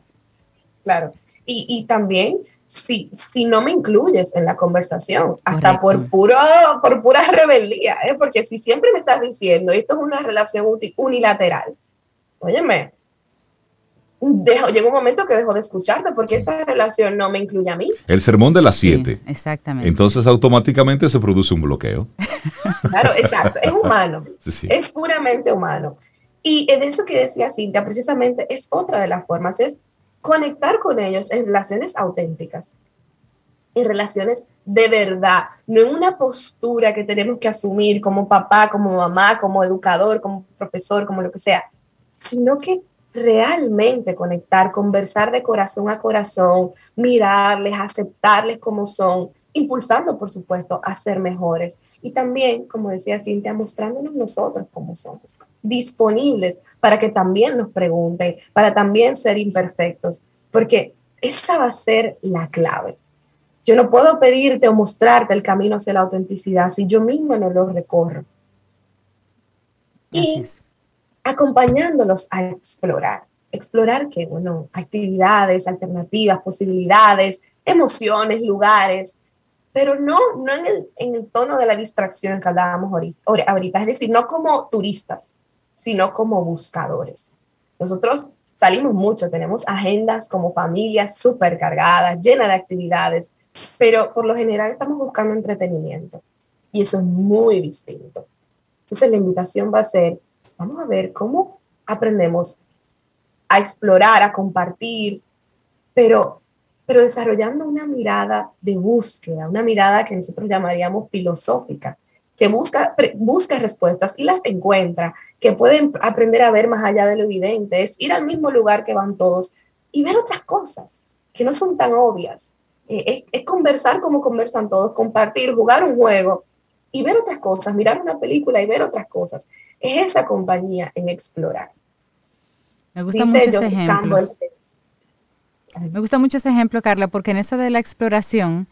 claro. Y, y también si, si no me incluyes en la conversación, hasta por, puro, por pura rebeldía, ¿eh? porque si siempre me estás diciendo esto es una relación unilateral, óyeme, dejo, llega un momento que dejo de escucharte porque esta relación no me incluye a mí. El sermón de las siete. exactamente. Entonces automáticamente se produce un bloqueo. *laughs* Claro, exacto, es humano, es puramente humano. Y en eso que decía Cintia, precisamente es otra de las formas, es conectar con ellos en relaciones auténticas, en relaciones de verdad, no en una postura que tenemos que asumir como papá, como mamá, como educador, como profesor, como lo que sea, sino que realmente conectar, conversar de corazón a corazón, mirarles, aceptarles como son, impulsando, por supuesto, a ser mejores. Y también, como decía Cintia, mostrándonos nosotros como somos, disponibles para que también nos pregunten, para también ser imperfectos, porque esa va a ser la clave. Yo no puedo pedirte o mostrarte el camino hacia la autenticidad si yo mismo no lo recorro. Y acompañándolos a explorar. Explorar que, bueno, actividades, alternativas, posibilidades, emociones, lugares, pero no, no en, el, en el tono de la distracción que hablábamos ahorita, es decir, no como turistas, sino como buscadores. Nosotros salimos mucho, tenemos agendas como familias súper cargadas, llenas de actividades, pero por lo general estamos buscando entretenimiento y eso es muy distinto. Entonces la invitación va a ser, vamos a ver cómo aprendemos a explorar, a compartir, pero, pero desarrollando una mirada de búsqueda, una mirada que nosotros llamaríamos filosófica, que busca, busca respuestas y las encuentra, que pueden aprender a ver más allá de lo evidente, es ir al mismo lugar que van todos y ver otras cosas que no son tan obvias. Eh, es, es, conversar como conversan todos, compartir, jugar un juego y ver otras cosas, mirar una película y ver otras cosas. Es esa compañía en explorar. Me gusta mucho ese ejemplo. Me gusta mucho ese ejemplo, Carla, porque en eso de la exploración,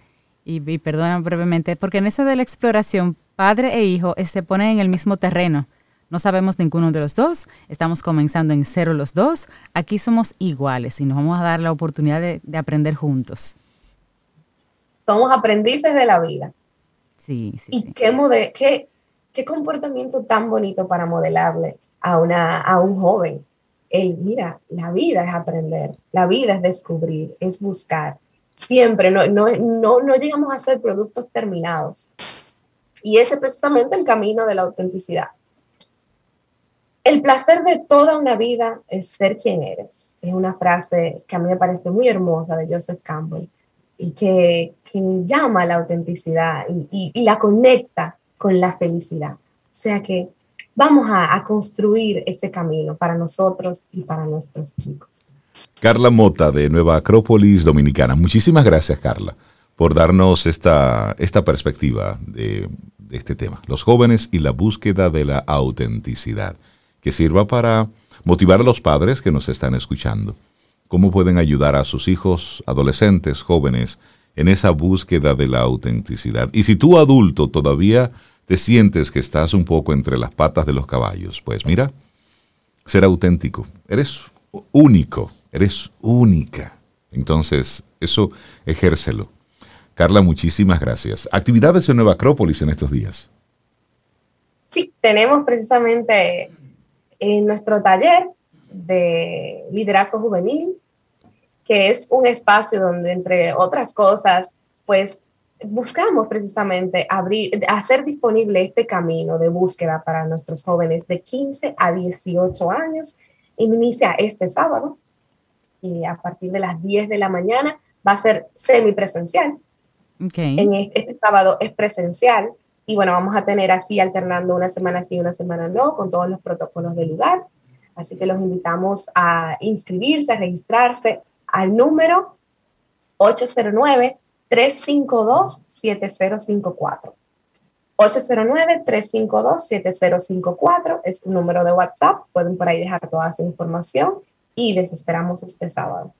y, y perdona brevemente, porque en eso de la exploración, padre e hijo eh, se ponen en el mismo terreno. No sabemos ninguno de los dos, estamos comenzando en cero los dos, aquí somos iguales y nos vamos a dar la oportunidad de, aprender juntos. Somos aprendices de la vida. Sí, sí. Y Qué, qué, qué comportamiento tan bonito para modelarle a, una, a un joven el, mira, la vida es aprender, la vida es descubrir, es buscar. Siempre, no, no, no, no llegamos a ser productos terminados. Y ese es precisamente el camino de la autenticidad. El placer de toda una vida es ser quien eres. Es una frase que a mí me parece muy hermosa de Joseph Campbell y que, que llama a la autenticidad y, y, la conecta con la felicidad. O sea que vamos a, construir ese camino para nosotros y para nuestros chicos. Carla Mota de Nueva Acrópolis Dominicana. Muchísimas gracias, Carla, por darnos esta, esta perspectiva de este tema, los jóvenes y la búsqueda de la autenticidad, que sirva para motivar a los padres que nos están escuchando. ¿Cómo pueden ayudar a sus hijos, adolescentes, jóvenes, en esa búsqueda de la autenticidad? Y si tú adulto todavía te sientes que estás un poco entre las patas de los caballos, pues mira, ser auténtico. Eres único, eres única. Entonces, eso ejércelo. Carla, muchísimas gracias. ¿Actividades en Nueva Acrópolis en estos días? Sí, tenemos precisamente en nuestro taller de liderazgo juvenil, que es un espacio donde, entre otras cosas, pues buscamos precisamente abrir, hacer disponible este camino de búsqueda para nuestros jóvenes de 15 a 18 años. Inicia este sábado y a partir de las 10 de la mañana va a ser semipresencial. Okay. En este, este, sábado es presencial y bueno, vamos a tener así alternando una semana sí y una semana no con todos los protocolos del lugar. Así que los invitamos a inscribirse, a registrarse al número 809 352-7054. 809-352-7054 es un número de WhatsApp. Pueden por ahí dejar toda su información y les esperamos este sábado.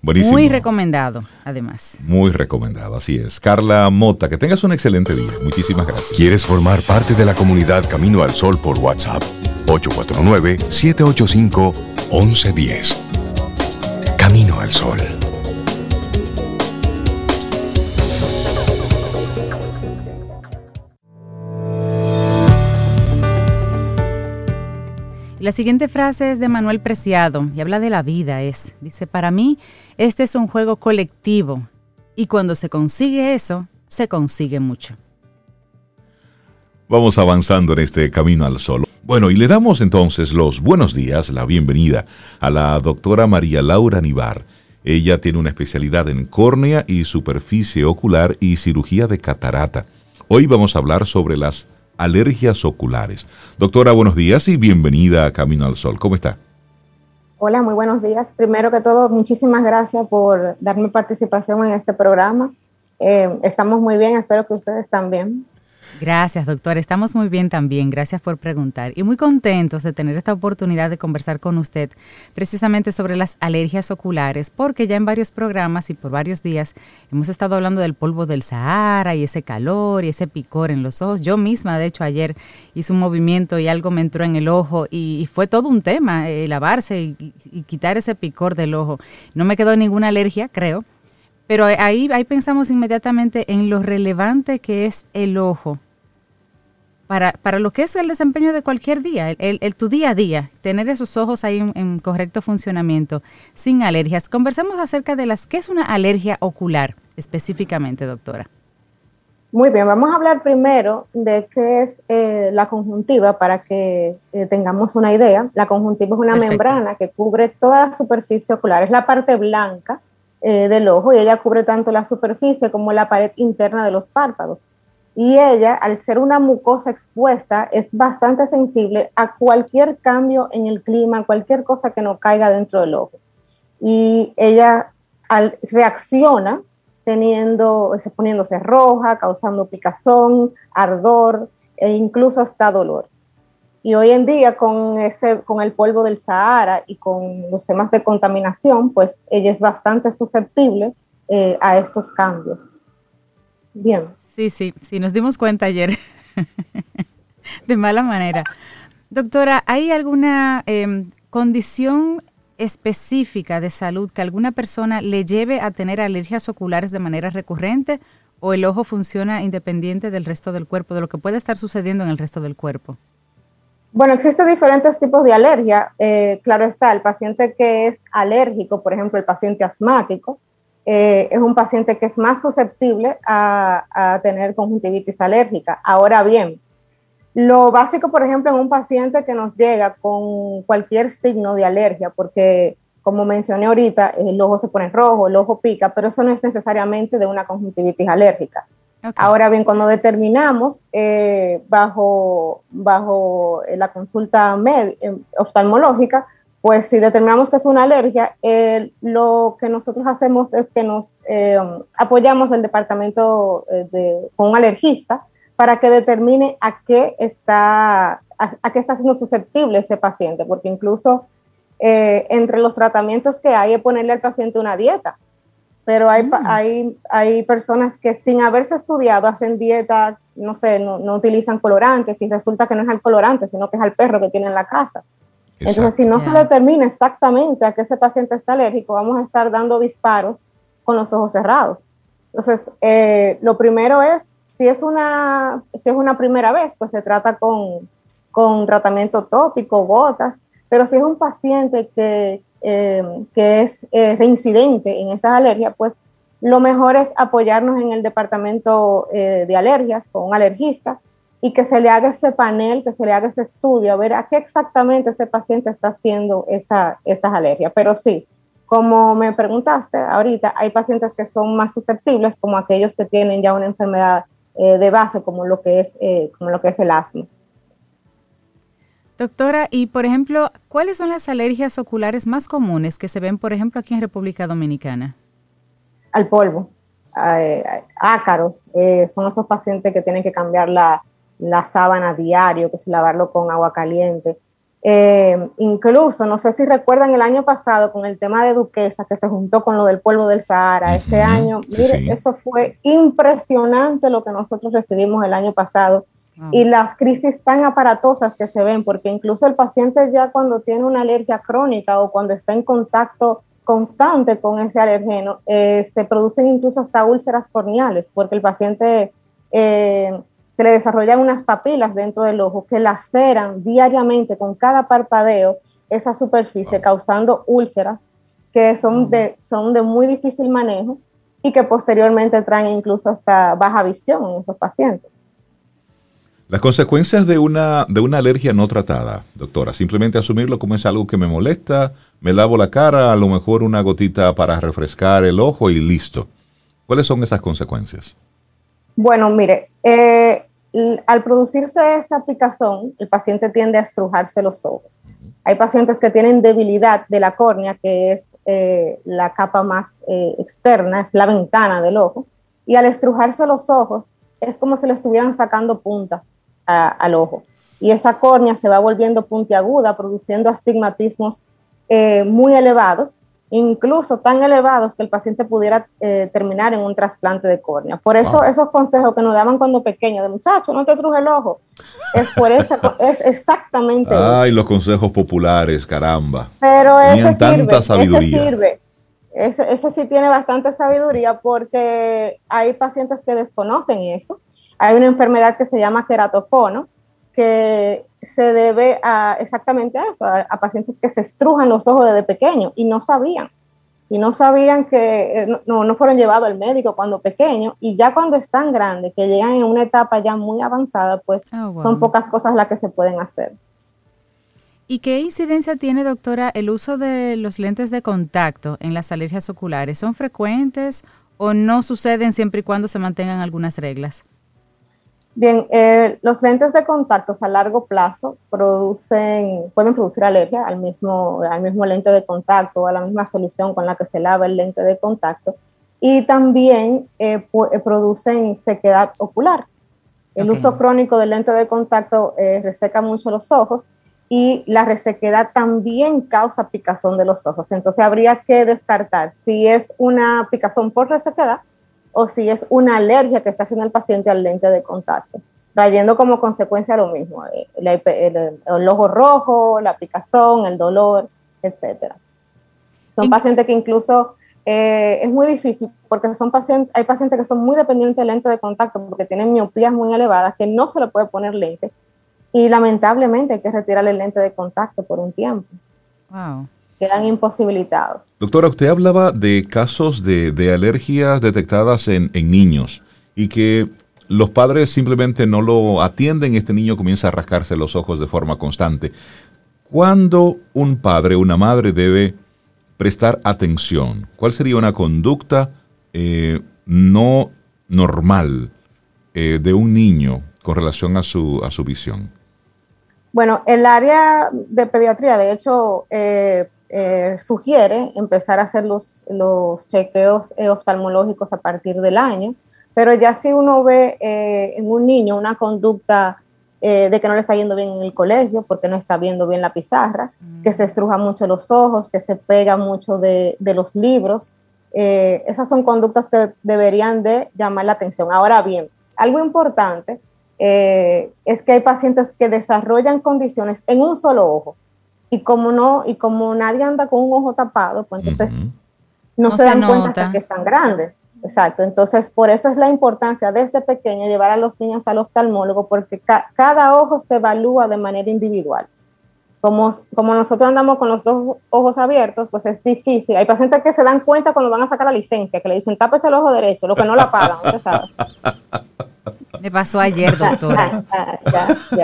Buenísimo. Muy recomendado, además. Muy recomendado, así es. Carla Mota, que tengas un excelente día. Muchísimas gracias. ¿Quieres formar parte de la comunidad Camino al Sol por WhatsApp? 849-785-1110. Camino al Sol. La siguiente frase es de Manuel Preciado y habla de la vida. Es, dice, para mí este es un juego colectivo y cuando se consigue eso, se consigue mucho. Vamos avanzando en este camino al sol. Bueno, y le damos entonces los buenos días, la bienvenida a la doctora María Laura Nivar. Ella tiene una especialidad en córnea y superficie ocular y cirugía de catarata. Hoy vamos a hablar sobre las alergias oculares. Doctora, buenos días y bienvenida a Camino al Sol. ¿Cómo está? Hola, muy buenos días. Primero que todo, muchísimas gracias por darme participación en este programa. Eh, estamos muy bien, espero que ustedes también. Gracias, doctor. Estamos muy bien también. Gracias por preguntar. Y muy contentos de tener esta oportunidad de conversar con usted precisamente sobre las alergias oculares, porque ya en varios programas y por varios días hemos estado hablando del polvo del Sahara y ese calor y ese picor en los ojos. Yo misma, de hecho, ayer hice un movimiento y algo me entró en el ojo y, fue todo un tema, eh, lavarse y quitar ese picor del ojo. No me quedó ninguna alergia, creo pero ahí, ahí pensamos inmediatamente en lo relevante que es el ojo para, para lo que es el desempeño de cualquier día, el, el, tu día a día, tener esos ojos ahí en, correcto funcionamiento, sin alergias. Conversemos acerca de las, ¿qué es una alergia ocular específicamente, doctora? Muy bien, vamos a hablar primero de qué es eh, la conjuntiva para que eh, tengamos una idea. La conjuntiva es una membrana que cubre toda la superficie ocular, es la parte blanca eh, del ojo y ella cubre tanto la superficie como la pared interna de los párpados. Y ella, al ser una mucosa expuesta, es bastante sensible a cualquier cambio en el clima, cualquier cosa que no caiga dentro del ojo. Y ella reacciona teniendo, poniéndose roja, causando picazón, ardor e incluso hasta dolor. Y hoy en día con, ese, con el polvo del Sahara y con los temas de contaminación, pues ella es bastante susceptible eh, a estos cambios. Bien. Sí, sí, sí, nos dimos cuenta ayer *laughs* de mala manera. Doctora, ¿hay alguna em, condición específica de salud que alguna persona le lleve a tener alergias oculares de manera recurrente o el ojo funciona independiente del resto del cuerpo, de lo que puede estar sucediendo en el resto del cuerpo? Bueno, existen diferentes tipos de alergia. Eh, claro está, el paciente que es alérgico, por ejemplo, el paciente asmático, eh, es un paciente que es más susceptible a, tener conjuntivitis alérgica. Ahora bien, lo básico, por ejemplo, en un paciente que nos llega con cualquier signo de alergia, porque como mencioné ahorita, el ojo se pone rojo, el ojo pica, pero eso no es necesariamente de una conjuntivitis alérgica. Ahora bien, cuando determinamos eh, bajo, bajo eh, la consulta eh, oftalmológica, pues si determinamos que es una alergia, lo que nosotros hacemos es que nos apoyamos el departamento de, con un alergista para que determine a qué está, a, qué está siendo susceptible ese paciente, porque incluso entre los tratamientos que hay es ponerle al paciente una dieta pero hay, mm. hay, hay personas que sin haberse estudiado hacen dieta, no sé, no, no, utilizan colorantes y resulta que no es al colorante, sino que es al perro que tiene en la casa. Entonces, si no se determina exactamente a qué ese paciente está alérgico, vamos a estar dando disparos con los ojos cerrados. Entonces, eh, lo primero es, si es, una, si es una primera vez, pues se trata con, con tratamiento tópico, gotas, pero si es un paciente que, Em, que es eh, reincidente en esas alergias, pues lo mejor es apoyarnos en el departamento eh, de alergias con un alergista y que se le haga ese panel, que se le haga ese estudio, a ver a qué exactamente este paciente está haciendo esa, estas alergias. Pero sí, como me preguntaste ahorita, hay pacientes que son más susceptibles, como aquellos que tienen ya una enfermedad eh, de base, como lo que es, como lo que es el asma. Doctora, y por ejemplo, ¿cuáles son las alergias oculares más comunes que se ven, por ejemplo, aquí en República Dominicana? Al polvo, ácaros, eh, son esos pacientes que tienen que cambiar la, sábana diario, que es lavarlo con agua caliente. Eh, incluso, no sé si recuerdan el año pasado con el tema de Duquesa, que se juntó con lo del polvo del Sahara, ese año, mire, eso fue impresionante lo que nosotros recibimos el año pasado y las crisis tan aparatosas que se ven, porque incluso el paciente ya cuando tiene una alergia crónica o cuando está en contacto constante con ese alergeno, eh, se producen incluso hasta úlceras corneales, porque el paciente eh, se le desarrollan unas papilas dentro del ojo que laceran diariamente con cada parpadeo esa superficie, causando úlceras que son de, son de muy difícil manejo y que posteriormente traen incluso hasta baja visión en esos pacientes. Las consecuencias de una, de una alergia no tratada, doctora, simplemente asumirlo como es algo que me molesta, me lavo la cara, a lo mejor una gotita para refrescar el ojo y listo. ¿Cuáles son esas consecuencias? Bueno, mire, eh, al producirse esa picazón, el paciente tiende a estrujarse los ojos. Hay pacientes que tienen debilidad de la córnea, que es eh, la capa más eh, externa, es la ventana del ojo, y al estrujarse los ojos, es como si le estuvieran sacando punta al ojo. Y esa córnea se va volviendo puntiaguda, produciendo astigmatismos eh, muy elevados, incluso tan elevados que el paciente pudiera eh, terminar en un trasplante de córnea. Por eso esos consejos que nos daban cuando pequeños, de muchacho, no te truje el ojo, es por eso, es exactamente Ay, los consejos populares, caramba. Pero ese tanta sabiduría. ese sirve. Ese, ese sí tiene bastante sabiduría porque hay pacientes que desconocen eso. Hay una enfermedad que se llama queratocono, que se debe a exactamente a eso, a, pacientes que se estrujan los ojos desde pequeños y no sabían. Y no sabían que eh, no, no fueron llevados al médico cuando pequeños y ya cuando están grandes, que llegan en una etapa ya muy avanzada, pues oh, son pocas cosas las que se pueden hacer. ¿Y qué incidencia tiene, doctora, el uso de los lentes de contacto en las alergias oculares? ¿Son frecuentes o no suceden siempre y cuando se mantengan algunas reglas? Bien, eh, los lentes de contacto a largo plazo producen, pueden producir alergia al mismo, al mismo lente de contacto, a la misma solución con la que se lava el lente de contacto, y también eh, eh, producen sequedad ocular. El uso crónico del lente de contacto reseca mucho los ojos y la resequedad también causa picazón de los ojos. Entonces habría que descartar si es una picazón por resequedad o si es una alergia que está haciendo el paciente al lente de contacto, trayendo como consecuencia lo mismo, eh, el, ojo rojo, la picazón, el dolor, etc. Son pacientes que incluso eh, es muy difícil porque son pacientes, hay pacientes que son muy dependientes del lente de contacto porque tienen miopías muy elevadas que no se le puede poner lente y lamentablemente hay que retirar el lente de contacto por un tiempo. Wow quedan imposibilitados. Doctora, usted hablaba de casos de, alergias detectadas en, niños y que los padres simplemente no lo atienden, este niño comienza a rascarse los ojos de forma constante. ¿Cuándo un padre o una madre debe prestar atención? ¿Cuál sería una conducta eh, no normal eh, de un niño con relación a su, a su visión? Bueno, el área de pediatría, de hecho, eh, eh, sugiere empezar a hacer los, los chequeos eh, oftalmológicos a partir del año, pero ya si uno ve eh, en un niño una conducta de que no le está yendo bien en el colegio, porque no está viendo bien la pizarra, que se estruja mucho los ojos, que se pega mucho de, de los libros, esas son conductas que deberían de llamar la atención. Ahora bien, algo importante es que hay pacientes que desarrollan condiciones en un solo ojo y como no, y como nadie anda con un ojo tapado, pues entonces no, se, dan cuenta hasta que es tan grande. Exacto, entonces por eso es la importancia desde pequeño llevar a los niños al oftalmólogo, porque cada ojo se evalúa de manera individual. Como, como nosotros andamos con los dos ojos abiertos, pues es difícil. Hay pacientes que se dan cuenta cuando van a sacar la licencia, que le dicen, tápese el ojo derecho, lo que no la pagan, usted sabe. *laughs* Me pasó ayer, doctora.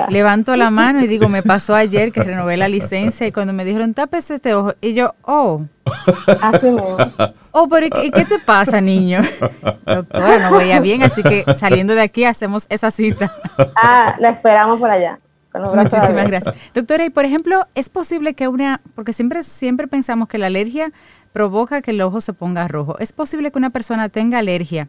Levanto la mano y digo, me pasó ayer que renové la licencia y cuando me dijeron, tápese este ojo, y yo, oh. Así Oh, pero ¿y qué, te pasa, niño? *laughs* Doctora, no veía bien, así que saliendo de aquí hacemos esa cita. Ah, la esperamos por allá. Muchísimas gracias. Doctora, y por ejemplo, ¿es posible que una, porque siempre, siempre pensamos que la alergia provoca que el ojo se ponga rojo. ¿Es posible que una persona tenga alergia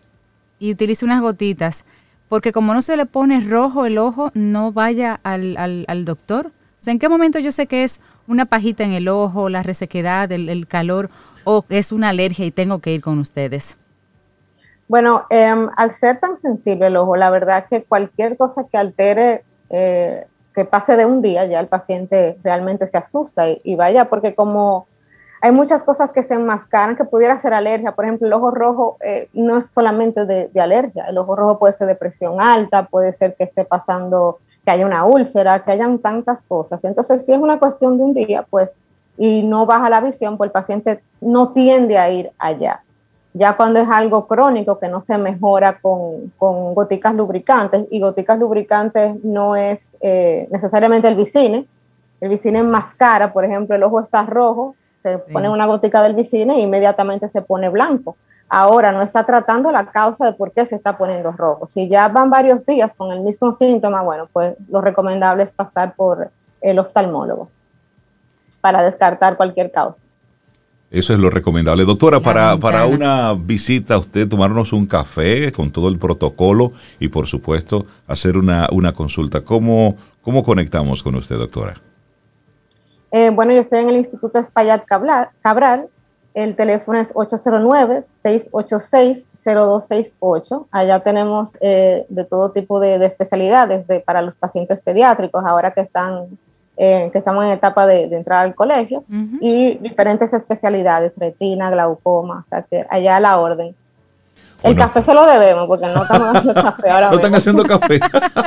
y utilice unas gotitas porque como no se le pone rojo el ojo, no vaya al, al, doctor. O sea, ¿en qué momento yo sé que es una pajita en el ojo, la resequedad, el, calor, o es una alergia y tengo que ir con ustedes? Bueno, em, al ser tan sensible el ojo, la verdad que cualquier cosa que altere, eh, que pase de un día, ya el paciente realmente se asusta y vaya, porque como hay muchas cosas que se enmascaran que pudiera ser alergia. Por ejemplo, el ojo rojo eh, no es solamente de, alergia. El ojo rojo puede ser de presión alta, puede ser que esté pasando, que haya una úlcera, que hayan tantas cosas. Entonces, si es una cuestión de un día, pues, y no baja la visión, pues el paciente no tiende a ir allá. Ya cuando es algo crónico que no se mejora con, con goticas lubricantes, y goticas lubricantes no es eh, necesariamente el vicine, el vicine enmascara, por ejemplo, el ojo está rojo, se pone una gotica del vicine e inmediatamente se pone blanco. Ahora no está tratando la causa de por qué se está poniendo rojo. Si ya van varios días con el mismo síntoma, bueno, pues lo recomendable es pasar por el oftalmólogo para descartar cualquier causa. Eso es lo recomendable. Doctora, para, para, una visita, usted tomarnos un café con todo el protocolo y por supuesto hacer una, una consulta. ¿Cómo, ¿Cómo conectamos con usted, doctora? Eh, bueno, yo estoy en el Instituto Espaillat Cabral. El teléfono es 809-686-0268. Allá tenemos eh, de todo tipo de, especialidades de, para los pacientes pediátricos, ahora que están eh, que estamos en etapa de, entrar al colegio, y diferentes especialidades, retina, glaucoma, o sea que allá a la orden. El café se lo debemos porque no estamos *laughs* haciendo café ahora. No están haciendo café.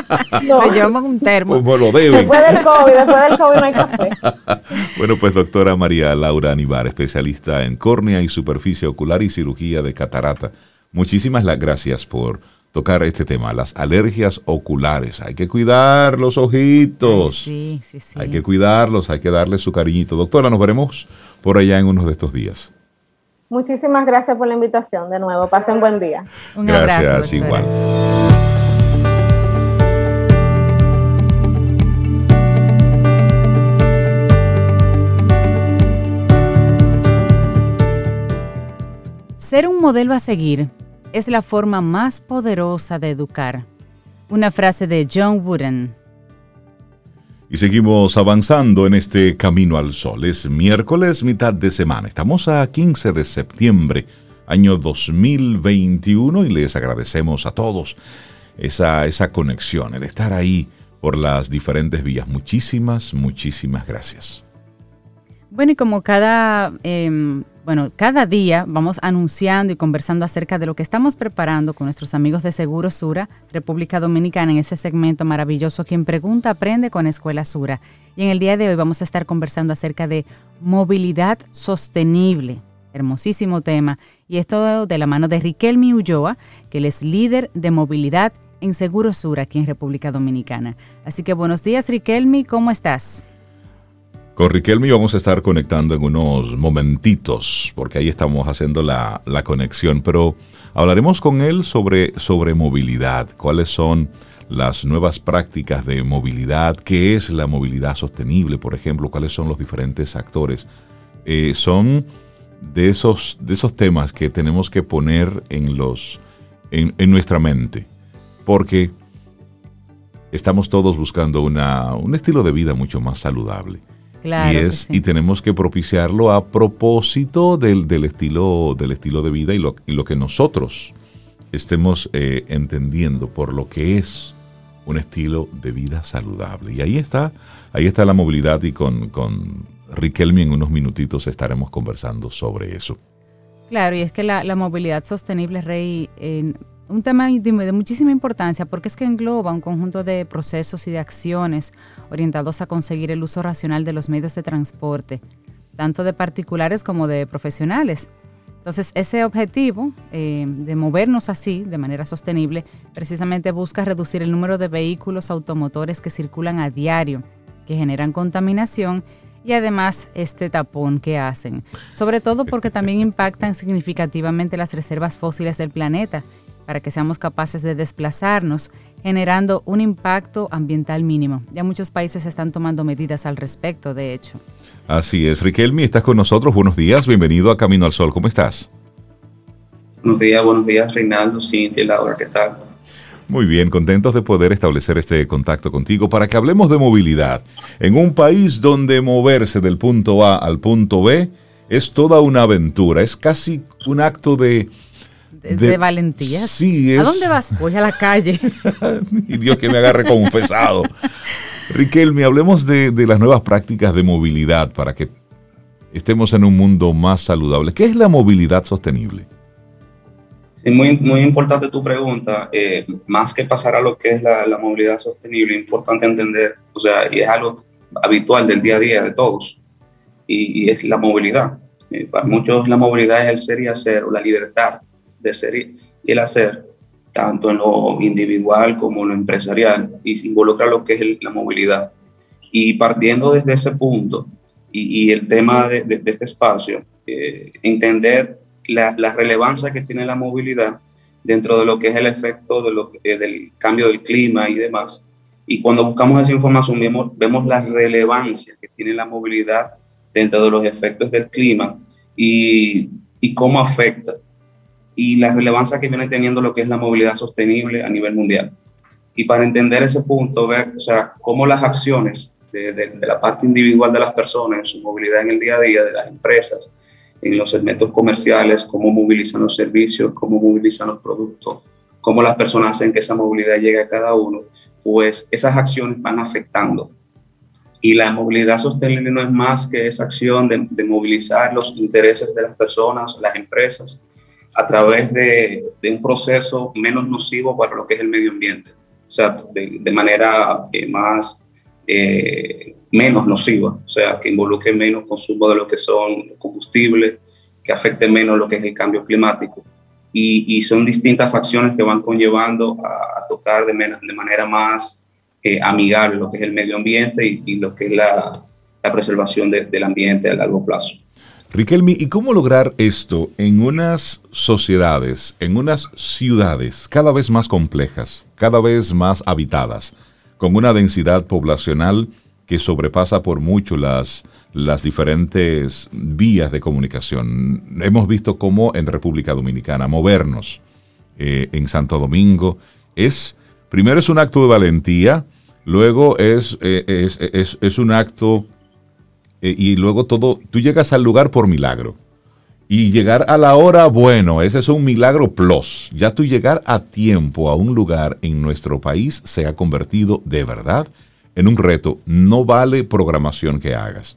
*laughs* no. llevamos un termo. Pues lo deben. Después del COVID, después del COVID no hay café. *laughs* bueno, pues doctora María Laura Anibar, especialista en córnea y superficie ocular y cirugía de catarata. Muchísimas gracias por tocar este tema, las alergias oculares. Hay que cuidar los ojitos. sí, sí, sí. Hay que cuidarlos, hay que darles su cariñito. Doctora, nos veremos por allá en unos de estos días. Muchísimas gracias por la invitación de nuevo. Pasen buen día. Un gracias, abrazo, igual. Ser un modelo a seguir es la forma más poderosa de educar. Una frase de John Wooden. Y seguimos avanzando en este camino al sol. Es miércoles, mitad de semana. Estamos a 15 de septiembre, año 2021, y les agradecemos a todos esa, esa conexión, de estar ahí por las diferentes vías. Muchísimas, muchísimas gracias. Bueno, y como cada em, bueno, cada día vamos anunciando y conversando acerca de lo que estamos preparando con nuestros amigos de Seguro Sura, República Dominicana, en ese segmento maravilloso, quien pregunta aprende con Escuela Sura. Y en el día de hoy vamos a estar conversando acerca de movilidad sostenible. Hermosísimo tema. Y esto de la mano de Riquelme Ulloa, que él es líder de movilidad en Seguro Sura aquí en República Dominicana. Así que buenos días, Riquelme, ¿cómo estás? Con Riquelme vamos a estar conectando en unos momentitos, porque ahí estamos haciendo la, conexión, pero hablaremos con él sobre, sobre movilidad, cuáles son las nuevas prácticas de movilidad, qué es la movilidad sostenible, por ejemplo, cuáles son los diferentes actores. Eh, son de esos, de esos temas que tenemos que poner en, los, en, en nuestra mente, porque estamos todos buscando una, un estilo de vida mucho más saludable y, es, y tenemos que propiciarlo a propósito del, estilo, del estilo de vida y lo, y lo que nosotros estemos eh, entendiendo por lo que es un estilo de vida saludable. Y ahí está, ahí está la movilidad y con, con Riquelme en unos minutitos estaremos conversando sobre eso. Claro, y es que la, la movilidad sostenible, Rey, en, un tema de, muchísima importancia porque es que engloba un conjunto de procesos y de acciones orientados a conseguir el uso racional de los medios de transporte, tanto de particulares como de profesionales. Entonces, ese objetivo eh, de movernos así, de manera sostenible, precisamente busca reducir el número de vehículos automotores que circulan a diario, que generan contaminación y además este tapón que hacen, sobre todo porque también impactan significativamente las reservas fósiles del planeta para que seamos capaces de desplazarnos, generando un impacto ambiental mínimo. Ya muchos países están tomando medidas al respecto, de hecho. Así es. Riquelme, estás con nosotros. Buenos días. Bienvenido a Camino al Sol. ¿Cómo estás? Buenos días, buenos días, Reinaldo, Cintia y Laura. ¿Qué tal? Muy bien, contentos de poder establecer este contacto contigo para que hablemos de movilidad. En un país donde moverse del punto A al punto B es toda una aventura, es casi un acto de, de, valentía. Sí, ¿A dónde vas? Voy a la calle. *laughs* y Dios que me agarre confesado. Riquelme, hablemos de, las nuevas prácticas de movilidad para que estemos en un mundo más saludable. ¿Qué es la movilidad sostenible? Sí, muy, muy importante tu pregunta. Eh, más que pasar a lo que es la, movilidad sostenible, es importante entender, o sea, y es algo habitual del día a día de todos, y, es la movilidad. Eh, para muchos la movilidad es el ser y hacer, o la libertad de ser y el hacer, tanto en lo individual como en lo empresarial, y involucra lo que es la movilidad. Y partiendo desde ese punto y, el tema de, este espacio, eh, entender la, relevancia que tiene la movilidad dentro de lo que es el efecto de lo, del cambio del clima y demás. Y cuando buscamos esa información vemos, vemos la relevancia que tiene la movilidad dentro de los efectos del clima y, y cómo afecta y la relevancia que viene teniendo lo que es la movilidad sostenible a nivel mundial. Y para entender ese punto, ver o sea, cómo las acciones de, de, la parte individual de las personas, en su movilidad en el día a día, de las empresas, en los segmentos comerciales, cómo movilizan los servicios, cómo movilizan los productos, cómo las personas hacen que esa movilidad llegue a cada uno, pues esas acciones van afectando. Y la movilidad sostenible no es más que esa acción de, de movilizar los intereses de las personas, las empresas, a través de, de, un proceso menos nocivo para lo que es el medio ambiente, o sea, de, de manera eh, más, eh, menos nociva, o sea, que involucre menos consumo de lo que son combustibles, que afecte menos lo que es el cambio climático. Y, y son distintas acciones que van conllevando a, a tocar de, de, manera más eh, amigable lo que es el medio ambiente y, y lo que es la, la preservación de, del ambiente a largo plazo. Riquelme, ¿y cómo lograr esto en unas sociedades, en unas ciudades cada vez más complejas, cada vez más habitadas, con una densidad poblacional que sobrepasa por mucho las, las diferentes vías de comunicación? Hemos visto cómo en República Dominicana movernos eh, en Santo Domingo es, primero es un acto de valentía, luego es, eh, es, es, es un acto eh, y luego todo, tú llegas al lugar por milagro. Y llegar a la hora, bueno, ese es un milagro plus. Ya tú llegar a tiempo a un lugar en nuestro país se ha convertido de verdad en un reto. No vale programación que hagas.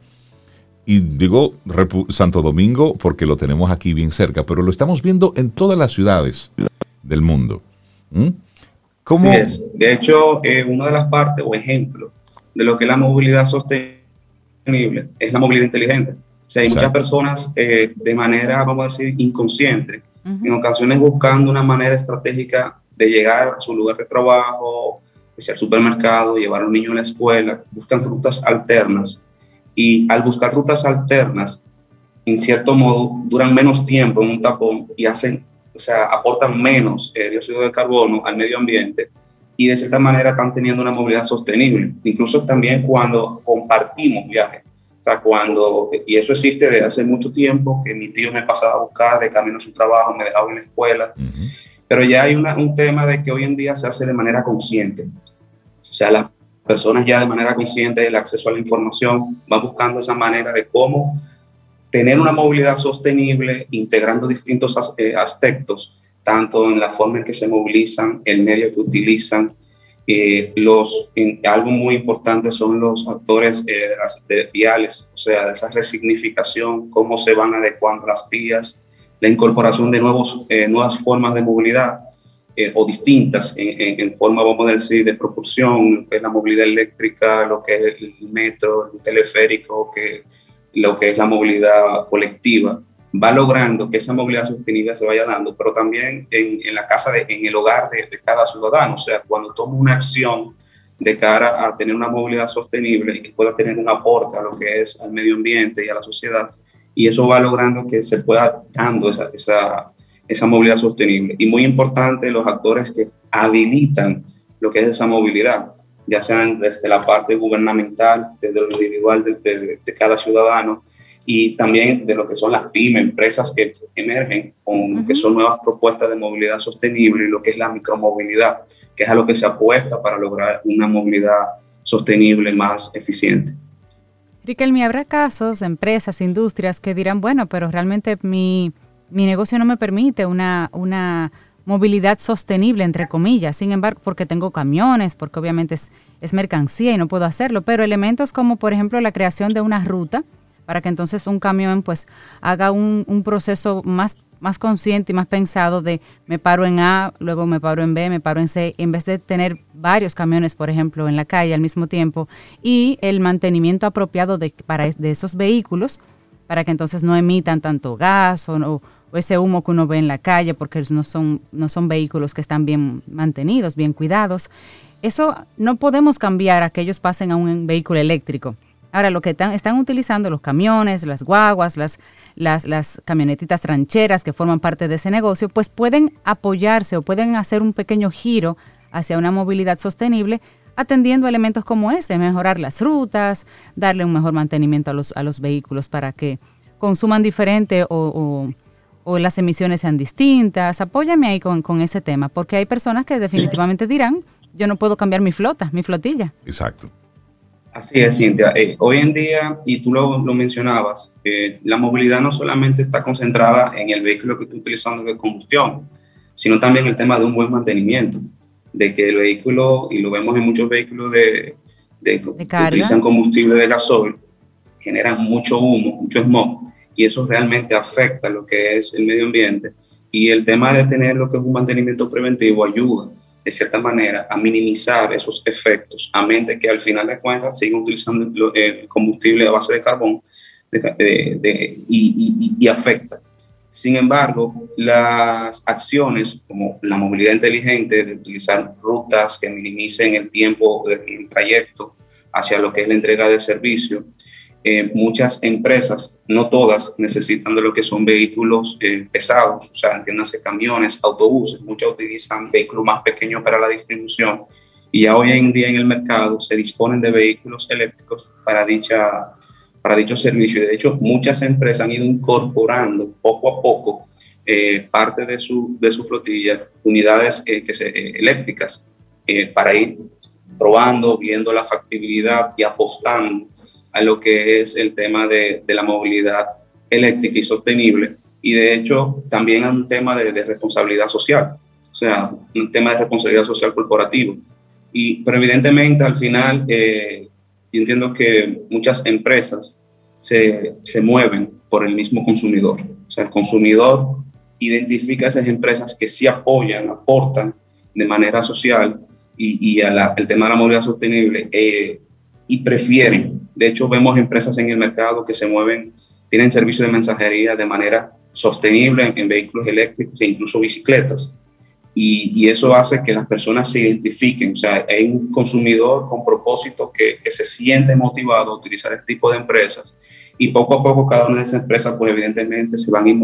Y digo Repu Santo Domingo porque lo tenemos aquí bien cerca, pero lo estamos viendo en todas las ciudades del mundo. ¿Mm? ¿Cómo? Sí es. De hecho, eh, una de las partes o ejemplos de lo que es la movilidad sostenible es la movilidad inteligente. O sea, hay Exacto. muchas personas eh, de manera, vamos a decir, inconsciente, uh -huh. en ocasiones buscando una manera estratégica de llegar a su lugar de trabajo, hacia el supermercado, llevar a un niño a la escuela, buscan rutas alternas. Y al buscar rutas alternas, en cierto modo, duran menos tiempo en un tapón y hacen, o sea, aportan menos eh, dióxido de carbono al medio ambiente y de cierta manera están teniendo una movilidad sostenible. Incluso también cuando compartimos viajes. O sea, cuando, y eso existe desde hace mucho tiempo, que mi tío me pasaba a buscar de camino a su trabajo, me dejaba en la escuela. Uh -huh. Pero ya hay una, un tema de que hoy en día se hace de manera consciente. O sea, las personas ya de manera consciente del acceso a la información van buscando esa manera de cómo tener una movilidad sostenible, integrando distintos eh, aspectos tanto en la forma en que se movilizan, el medio que utilizan. Eh, los, en, algo muy importante son los actores eh, de viales, o sea, esa resignificación, cómo se van adecuando las vías, la incorporación de nuevos, eh, nuevas formas de movilidad eh, o distintas en, en, en, forma, vamos a decir, de propulsión, que es la movilidad eléctrica, lo que es el metro, el teleférico, que, lo que es la movilidad colectiva va logrando que esa movilidad sostenible se vaya dando, pero también en, la casa, de, en el hogar de, cada ciudadano. O sea, cuando toma una acción de cara a tener una movilidad sostenible y que pueda tener un aporte a lo que es al medio ambiente y a la sociedad, y eso va logrando que se pueda dando esa, esa, esa movilidad sostenible. Y muy importante, los actores que habilitan lo que es esa movilidad, ya sean desde la parte gubernamental, desde lo individual de, de cada ciudadano, y también de lo que son las pymes, empresas que emergen con uh -huh. que son nuevas propuestas de movilidad sostenible y lo que es la micromovilidad, que es a lo que se apuesta para lograr una movilidad sostenible más eficiente. Riquelme, habrá casos, empresas, industrias que dirán, bueno, pero realmente mi, mi negocio no me permite una, una movilidad sostenible, entre comillas, sin embargo, porque tengo camiones, porque obviamente es, es mercancía y no puedo hacerlo, pero elementos como, por ejemplo, la creación de una ruta, para que entonces un camión pues haga un, proceso más, más consciente y más pensado de me paro en A, luego me paro en B, me paro en C, en vez de tener varios camiones, por ejemplo, en la calle al mismo tiempo, y el mantenimiento apropiado de, para, de esos vehículos para que entonces no emitan tanto gas o, o ese humo que uno ve en la calle porque no son, no son vehículos que están bien mantenidos, bien cuidados. Eso no podemos cambiar a que ellos pasen a un vehículo eléctrico Ahora, lo que están, utilizando los camiones, las guaguas, las, camionetitas rancheras que forman parte de ese negocio, pues pueden apoyarse o pueden hacer un pequeño giro hacia una movilidad sostenible atendiendo elementos como ese, mejorar las rutas, darle un mejor mantenimiento a los, a los vehículos para que consuman diferente o, las emisiones sean distintas. Apóyame ahí con, con ese tema, porque hay personas que definitivamente dirán, yo no puedo cambiar mi flota, mi flotilla. Exacto. Así es, Cintia. Eh, hoy en día, y tú lo, lo mencionabas, eh, la movilidad no solamente está concentrada en el vehículo que tú utilizando de combustión, sino también el tema de un buen mantenimiento, de que el vehículo, y lo vemos en muchos vehículos de, de, que utilizan combustible de gasoil, generan mucho humo, mucho smog, y eso realmente afecta lo que es el medio ambiente. Y el tema de tener lo que es un mantenimiento preventivo ayuda de cierta manera, a minimizar esos efectos, a mente que al final de cuentas siguen utilizando el combustible a base de carbón y, afecta. Sin embargo, las acciones como la movilidad inteligente, de utilizar rutas que minimicen el tiempo del trayecto hacia lo que es la entrega de servicio, eh, muchas empresas, no todas, necesitan lo que son vehículos eh, pesados, o sea, entiéndase camiones, autobuses, muchas utilizan vehículos más pequeños para la distribución y ya hoy en día en el mercado se disponen de vehículos eléctricos para, dicha, para dicho servicio. De hecho, muchas empresas han ido incorporando poco a poco eh, parte de su, de su flotilla, unidades que se, eléctricas, para ir probando, viendo la factibilidad y apostando a lo que es el tema de, de la movilidad eléctrica y sostenible. Y de hecho, también a un tema de, de, responsabilidad social, o sea, un tema de responsabilidad social corporativo. Y, pero evidentemente, al final, eh, entiendo que muchas empresas se, se mueven por el mismo consumidor. O sea, el consumidor identifica a esas empresas que sí apoyan, aportan de manera social y, y al tema de la movilidad sostenible eh, y prefieren de hecho, vemos empresas en el mercado que se mueven, tienen servicio de mensajería de manera sostenible en, vehículos eléctricos e incluso bicicletas. Y, eso hace que las personas se identifiquen. O sea, hay un consumidor con propósito que, se siente motivado a utilizar este tipo de empresas. Y poco a poco cada una de esas empresas, pues evidentemente se van ir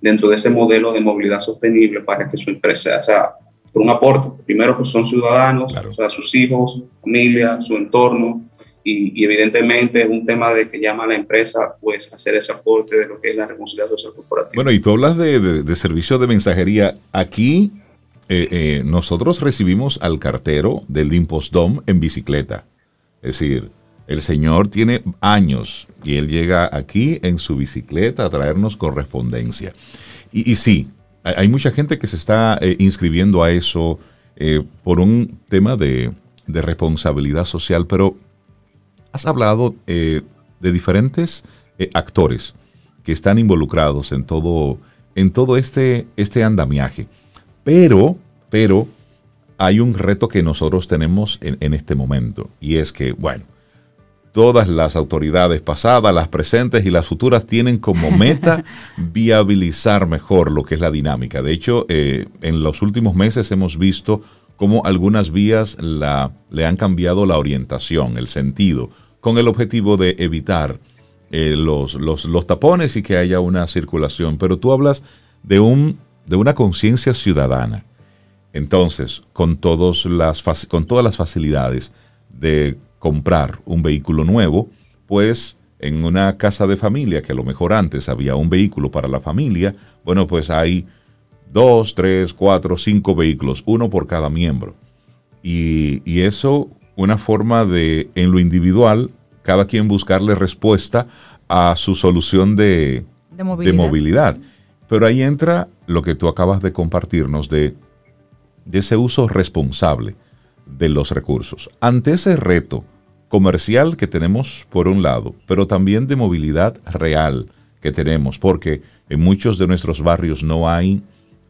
dentro de ese modelo de movilidad sostenible para que su empresa, sea, por un aporte. Primero, pues son ciudadanos, o sea, sus hijos, familia, su entorno, y, evidentemente es un tema de que llama a la empresa pues hacer ese aporte de lo que es la responsabilidad social corporativa. Bueno, y tú hablas de, de, servicio de mensajería. Aquí eh, eh, nosotros recibimos al cartero del Dom en bicicleta. Es decir, el señor tiene años y él llega aquí en su bicicleta a traernos correspondencia. Y, sí, hay mucha gente que se está eh, inscribiendo a eso por un tema de, responsabilidad social, pero has hablado eh, de diferentes eh, actores que están involucrados en todo, en todo este, este andamiaje. Pero, pero hay un reto que nosotros tenemos en, en este momento y es que, bueno, todas las autoridades pasadas, las presentes y las futuras tienen como meta *laughs* viabilizar mejor lo que es la dinámica. De hecho, eh, en los últimos meses hemos visto cómo algunas vías la, le han cambiado la orientación, el sentido, con el objetivo de evitar eh, los, los, tapones y que haya una circulación. Pero tú hablas de, un, de una conciencia ciudadana. Entonces, con, todos las, con todas las facilidades de comprar un vehículo nuevo, pues en una casa de familia, que a lo mejor antes había un vehículo para la familia, bueno, pues hay dos, tres, cuatro, cinco vehículos, uno por cada miembro. Y, y eso, una forma de, en lo individual, cada quien buscarle respuesta a su solución de, movilidad. Pero ahí entra lo que tú acabas de compartirnos de, de ese uso responsable de los recursos. Ante ese reto comercial que tenemos por un lado, pero también de movilidad real que tenemos, porque en muchos de nuestros barrios no hay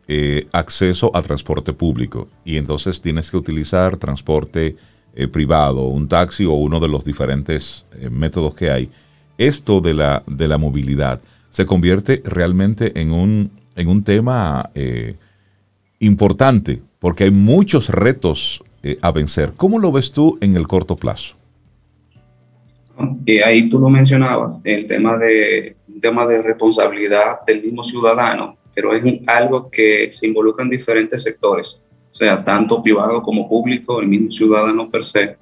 eh, acceso a transporte público y entonces tienes que utilizar transporte eh, privado, un taxi o uno de los diferentes eh, métodos que hay. Esto de la, de la movilidad se convierte realmente en un, en un tema importante porque hay muchos retos a vencer. ¿Cómo lo ves tú en el corto plazo? ahí tú lo mencionabas, el tema de, tema de responsabilidad del mismo ciudadano pero es algo que se involucra en diferentes sectores, o sea, tanto privado como público, el mismo ciudadano per se,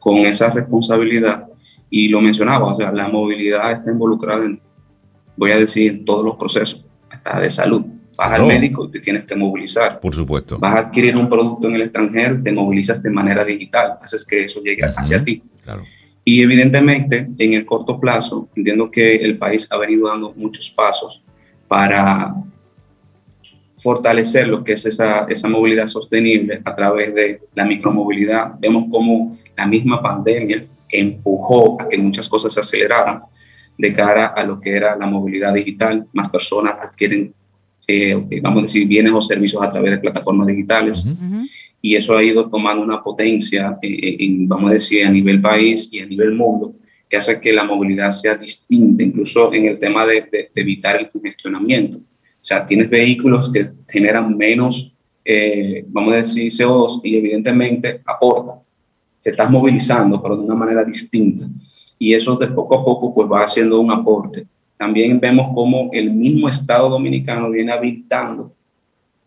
con esa responsabilidad. Y lo mencionaba, o sea, la movilidad está involucrada en voy a decir, todos los procesos, hasta de salud. Vas al médico y te tienes que movilizar. Por supuesto. Vas a adquirir un producto en el extranjero, te movilizas de manera digital, haces que eso llegue hacia ti. Claro. Y evidentemente, en el corto plazo, entiendo que el país ha venido dando muchos pasos para fortalecer lo que es esa, esa movilidad sostenible a través de la micromovilidad. Vemos cómo la misma pandemia empujó a que muchas cosas se aceleraran de cara a lo que era la movilidad digital. Más personas adquieren, eh, vamos a decir, bienes o servicios a través de plataformas digitales. Y eso ha ido tomando una potencia, eh, eh, en, vamos a decir, a nivel país y a nivel mundo, que hace que la movilidad sea distinta, incluso en el tema de, de evitar el congestionamiento. O sea, tienes vehículos que generan menos, eh, vamos a decir, CO2 y evidentemente aporta. Se está movilizando, pero de una manera distinta. Y eso de poco a poco pues va haciendo un aporte. También vemos cómo el mismo Estado dominicano viene habilitando,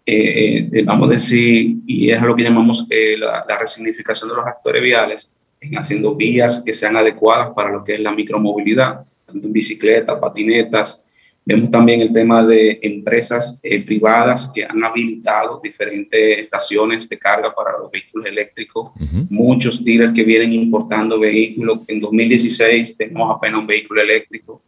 eh, eh, vamos a decir, y es lo que llamamos la, la resignificación de los actores viales, en haciendo vías que sean adecuadas para lo que es la micromovilidad, tanto en bicicletas, patinetas, Vemos también el tema de empresas eh, privadas que han habilitado diferentes estaciones de carga para los vehículos eléctricos. Muchos dealers que vienen importando vehículos. En 2016 tenemos apenas un vehículo eléctrico.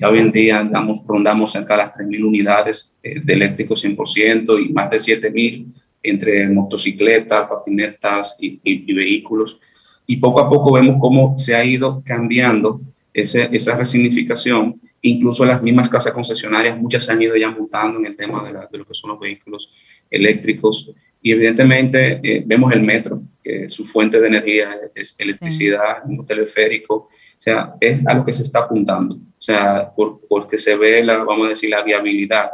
Ya hoy en día andamos, rondamos cerca de las 3.000 unidades eh, de eléctrico 100% y más de 7.000 entre motocicletas, patinetas y, y, vehículos. Y poco a poco vemos cómo se ha ido cambiando ese, esa resignificación Incluso las mismas casas concesionarias, muchas se han ido ya montando en el tema de, lo que son los vehículos eléctricos. Y evidentemente eh, vemos el metro, que su fuente de energía es electricidad, un teleférico. O sea, es a lo que se está apuntando. O sea, por, porque se ve, la, vamos a decir, la viabilidad.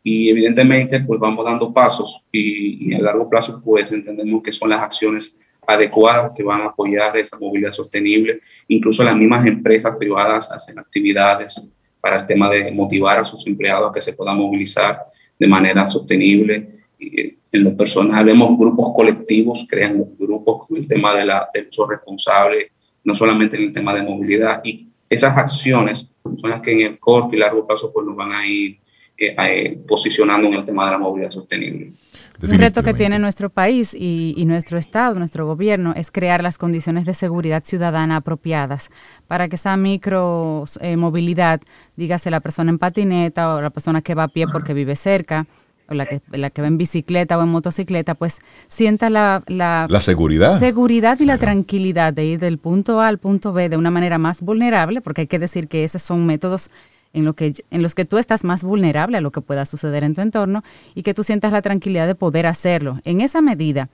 Y evidentemente, pues vamos dando pasos y, y a largo plazo, pues entendemos que son las acciones adecuadas que van a apoyar esa movilidad sostenible. Incluso las mismas empresas privadas hacen actividades para el tema de motivar a sus empleados a que se puedan movilizar de manera sostenible. Y en lo personal, vemos grupos colectivos, crean grupos con el tema de la, del uso responsable, no solamente en el tema de movilidad. Y esas acciones son las que en el corto y largo plazo pues, nos van a ir eh, eh, posicionando en el tema de la movilidad sostenible. Un reto que tiene nuestro país y, nuestro Estado, nuestro gobierno, es crear las condiciones de seguridad ciudadana apropiadas para que esa micro eh, movilidad, dígase la persona en patineta o la persona que va a pie porque vive cerca, o la que, la que va en bicicleta o en motocicleta, pues sienta la, la, seguridad. seguridad y la tranquilidad de ir del punto A al punto B de una manera más vulnerable, porque hay que decir que esos son métodos en, lo que, en los que tú estás más vulnerable a lo que pueda suceder en tu entorno y que tú sientas la tranquilidad de poder hacerlo. En esa medida,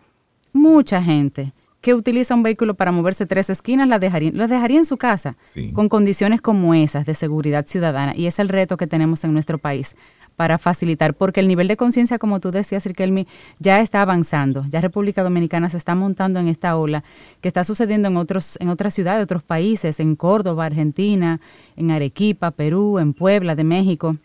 mucha gente que utiliza un vehículo para moverse tres esquinas la dejaría, dejaría en su casa con condiciones como esas de seguridad ciudadana. Y es el reto que tenemos en nuestro país para facilitar, porque el nivel de conciencia, como tú decías, Riquelme, ya está avanzando. Ya República Dominicana se está montando en esta ola que está sucediendo en, otros, en otras ciudades, otros países, en Córdoba, Argentina, en Arequipa, Perú, en Puebla, de México.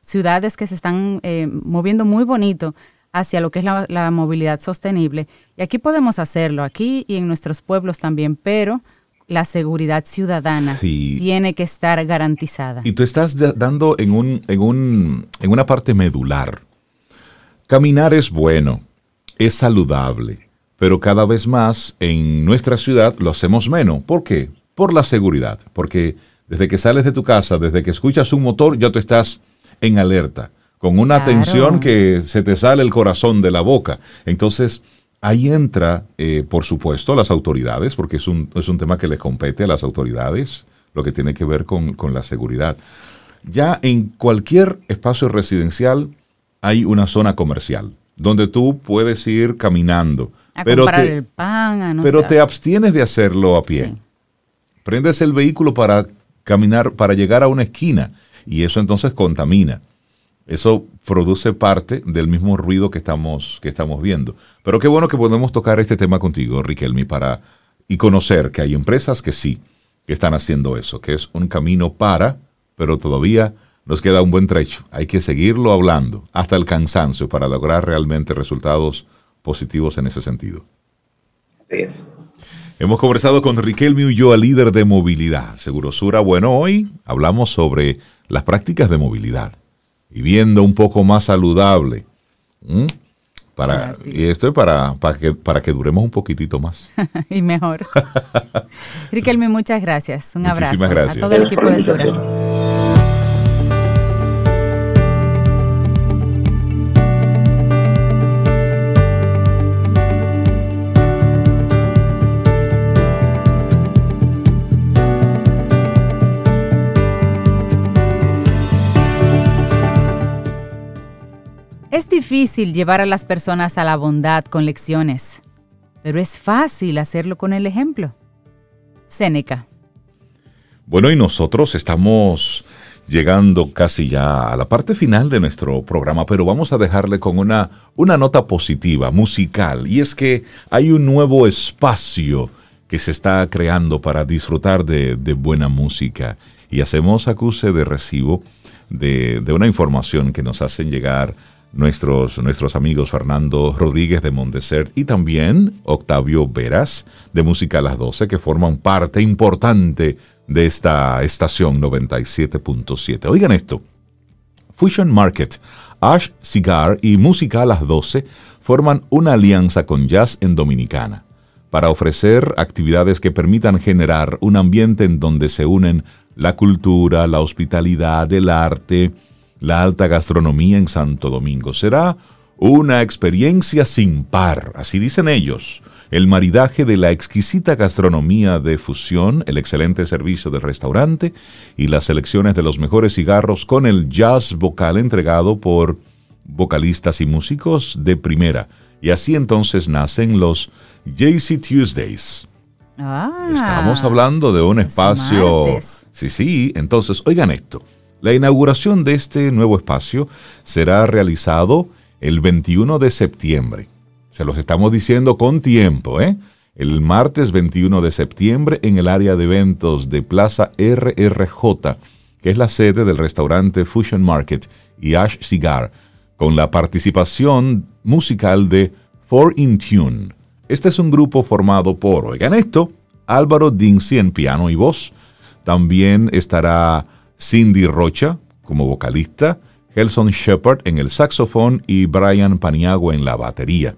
Ciudades que se están eh, moviendo muy bonito hacia lo que es la, la movilidad sostenible. Y aquí podemos hacerlo, aquí y en nuestros pueblos también, pero la seguridad ciudadana tiene que estar garantizada. Y tú estás dando en, un, en, un, en una parte medular. Caminar es bueno, es saludable, pero cada vez más en nuestra ciudad lo hacemos menos. ¿Por qué? Por la seguridad, porque desde que sales de tu casa, desde que escuchas un motor, ya tú estás en alerta, con una tensión que se te sale el corazón de la boca. Entonces, Ahí entra, eh, por supuesto, las autoridades, porque es un, es un tema que le compete a las autoridades, lo que tiene que ver con, la seguridad. Ya en cualquier espacio residencial hay una zona comercial, donde tú puedes ir caminando. pero te, el pan, Pero te abstienes de hacerlo a pie. Prendes el vehículo para caminar, para llegar a una esquina, y eso entonces contamina. Eso produce parte del mismo ruido que estamos, que estamos viendo. Pero qué bueno que podemos tocar este tema contigo, Riquelme, para y conocer que hay empresas que sí, que están haciendo eso, que es un camino para, pero todavía nos queda un buen trecho. Hay que seguirlo hablando hasta el cansancio para lograr realmente resultados positivos en ese sentido. Así es. Hemos conversado con Riquelme Ulloa, líder de movilidad. Segurosura, bueno, hoy hablamos sobre las prácticas de movilidad, viviendo un poco más saludable. Para, y esto es para, para, que, para que duremos un poquitito más. *laughs* y mejor. *laughs* Riquelme, muchas gracias. Un abrazo. gracias. A todo el equipo de Es difícil llevar a las personas a la bondad con lecciones, pero es fácil hacerlo con el ejemplo. Séneca. Bueno, y nosotros estamos llegando casi ya a la parte final de nuestro programa, pero vamos a dejarle con una, una nota positiva, musical, y es que hay un nuevo espacio que se está creando para disfrutar de, buena música. Y hacemos acuse de recibo de, de una información que nos hacen llegar nuestros, nuestros amigos Fernando Rodríguez de Montesert y también Octavio Veras de Música a las 12, que forman parte importante de esta estación 97.7. Oigan esto, Fusion Market, Ash Cigar y Música a las 12 forman una alianza con Jazz en Dominicana para ofrecer actividades que permitan generar un ambiente en donde se unen la cultura, la hospitalidad, el arte, la alta gastronomía en Santo Domingo. Será una experiencia sin par, así dicen ellos. El maridaje de la exquisita gastronomía de fusión, el excelente servicio del restaurante y las selecciones de los mejores cigarros con el jazz vocal entregado por vocalistas y músicos de primera. Y así entonces nacen los JC Tuesdays. Ah, Estamos hablando de un espacio... Sí, sí, entonces oigan esto. La inauguración de este nuevo espacio será realizado el 21 de septiembre. Se los estamos diciendo con tiempo, ¿eh? El martes 21 de septiembre en el área de eventos de Plaza RRJ, que es la sede del restaurante Fusion Market y Ash Cigar, con la participación musical de Four in Tune. Este es un grupo formado por, oigan esto, Álvaro Dincy en piano y voz. También estará Cindy Rocha como vocalista, Helson Shepard en el saxofón y Brian Paniagua en la batería.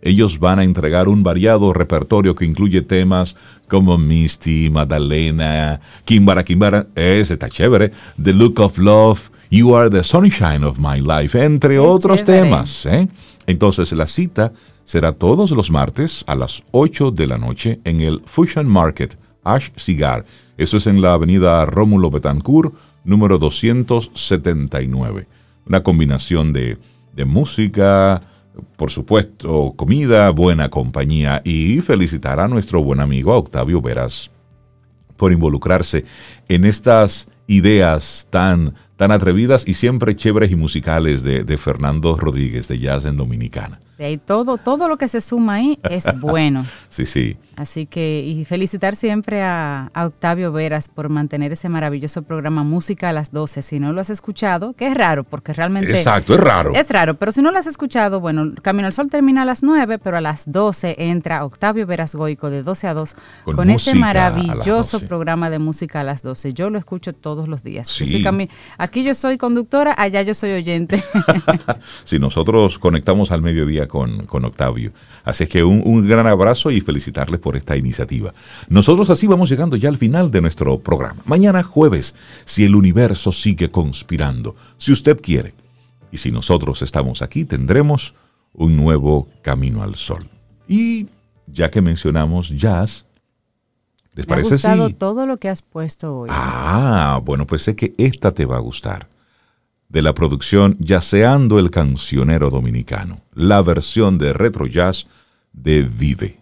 Ellos van a entregar un variado repertorio que incluye temas como Misty, Madalena, Kimbara Kimbara, ese está chévere, The Look of Love, You Are the Sunshine of My Life, entre otros temas. ¿eh? Entonces la cita será todos los martes a las 8 de la noche en el Fusion Market, Ash Cigar, eso es en la avenida Rómulo Betancourt, número 279. Una combinación de, de música, por supuesto, comida, buena compañía y felicitar a nuestro buen amigo Octavio Veras por involucrarse en estas ideas tan, tan atrevidas y siempre chéveres y musicales de, de Fernando Rodríguez de Jazz en Dominicana. Sí, todo, todo lo que se suma ahí es bueno. *laughs* sí, sí. Así que, y felicitar siempre a, Octavio Veras por mantener ese maravilloso programa Música a las 12. Si no lo has escuchado, que es raro, porque realmente... Exacto, es raro. Es raro, pero si no lo has escuchado, bueno, Camino al Sol termina a las 9, pero a las 12 entra Octavio Veras Goico de 12 a 2 con, ese maravilloso programa de Música a las 12. Yo lo escucho todos los días. Sí. Aquí yo soy conductora, allá yo soy oyente. *laughs* si nosotros conectamos al mediodía con, con Octavio. Así es que un, un gran abrazo y felicitarles por esta iniciativa. Nosotros así vamos llegando ya al final de nuestro programa. Mañana jueves, si el universo sigue conspirando, si usted quiere, y si nosotros estamos aquí, tendremos un nuevo camino al sol. Y ya que mencionamos jazz, ¿les parece Me ha gustado todo lo que has puesto hoy. Ah, bueno, pues sé que esta te va a gustar. De la producción Yaceando el Cancionero Dominicano, la versión de retro jazz de Vive.